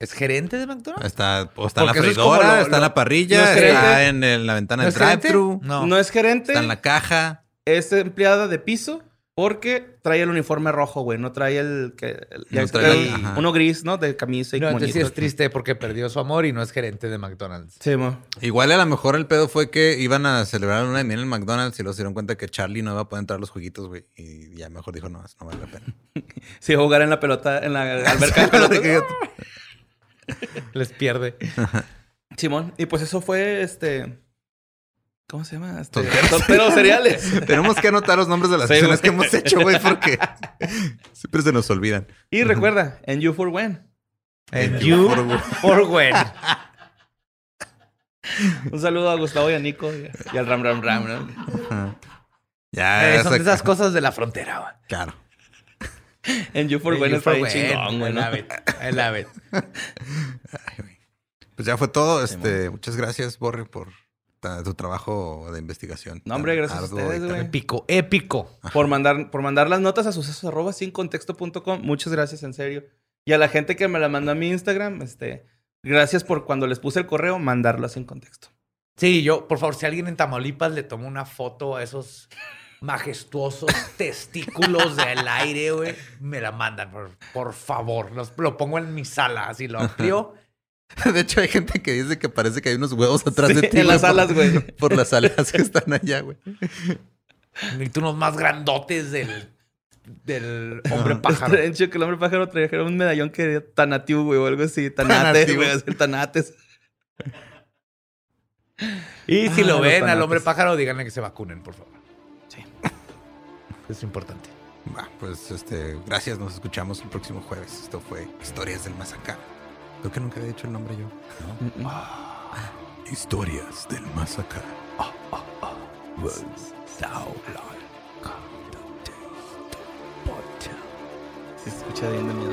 ¿Es gerente de McDonald's? Está, o está en la Porque eso es como freidora, lo- está en lo- la parrilla, ¿no es está gerente? en, el- la ventana ¿No del es gerente? drive-thru, No. No es gerente, está en la caja. es empleada de piso porque trae el uniforme rojo, güey. No trae el... Que, el- No trae el- uno gris, ¿no? De camisa y No, entonces sí es triste porque perdió su amor y no es gerente de McDonald's. Sí, mo. Igual a lo mejor el pedo fue que iban a celebrar la luna de miel en el McDonald's y luego se dieron cuenta que Charlie no iba a poder entrar a los jueguitos, güey. Y ya mejor dijo, no, no vale la pena. Sí, jugar en la pelota, en la alberca de pelotas. Les pierde. Simón. Y pues eso fue, este... ¿Cómo se llama? Este, Tonteros. Cereales. Tenemos que anotar los nombres de las Sí, acciones güey. que hemos hecho, güey, porque siempre se nos olvidan. Y recuerda, en You for When. And you for when. Un saludo a Gustavo y a Nico y, al Ram Ram Ram, ¿no? Ajá. Ya, Eh, son de esas cosas de la frontera, güey. Claro. En You for And When you está for bien when. chingón, güey, I love it. Pues ya fue todo. Este, muchas gracias, Borre, por tu trabajo de investigación. No, hombre, gracias a ustedes, güey. Épico, épico. Por mandar, por mandar las notas a sucesos arroba sin contexto.com. Muchas gracias, en serio. Y a la gente que me la mandó a mi Instagram, este, gracias por cuando les puse el correo, mandarlo sin contexto. Sí, yo, por favor, si alguien en Tamaulipas le toma una foto a esos majestuosos testículos del aire, güey, me la mandan, por, por favor. Los- lo pongo en mi sala, así lo amplío. De hecho, hay gente que dice que parece que hay unos huevos atrás Sí, de ti. en las por- alas, güey. Por las alas que están allá, güey. Necesito unos más grandotes del, del hombre pájaro. Bien chido que el hombre pájaro trajera un medallón que era Tanatiu, güey, o algo así. Tanates, Tanatiu. güey, Tanates. Y si Ah, lo los ven al hombre pájaro, díganle que se vacunen, por favor. Sí. Es importante. Va, pues este, gracias. Nos escuchamos el próximo jueves. Esto fue Historias del Más Acá. Creo que nunca había dicho el nombre yo. Historias del Más Acá. Se escucha bien de miedo.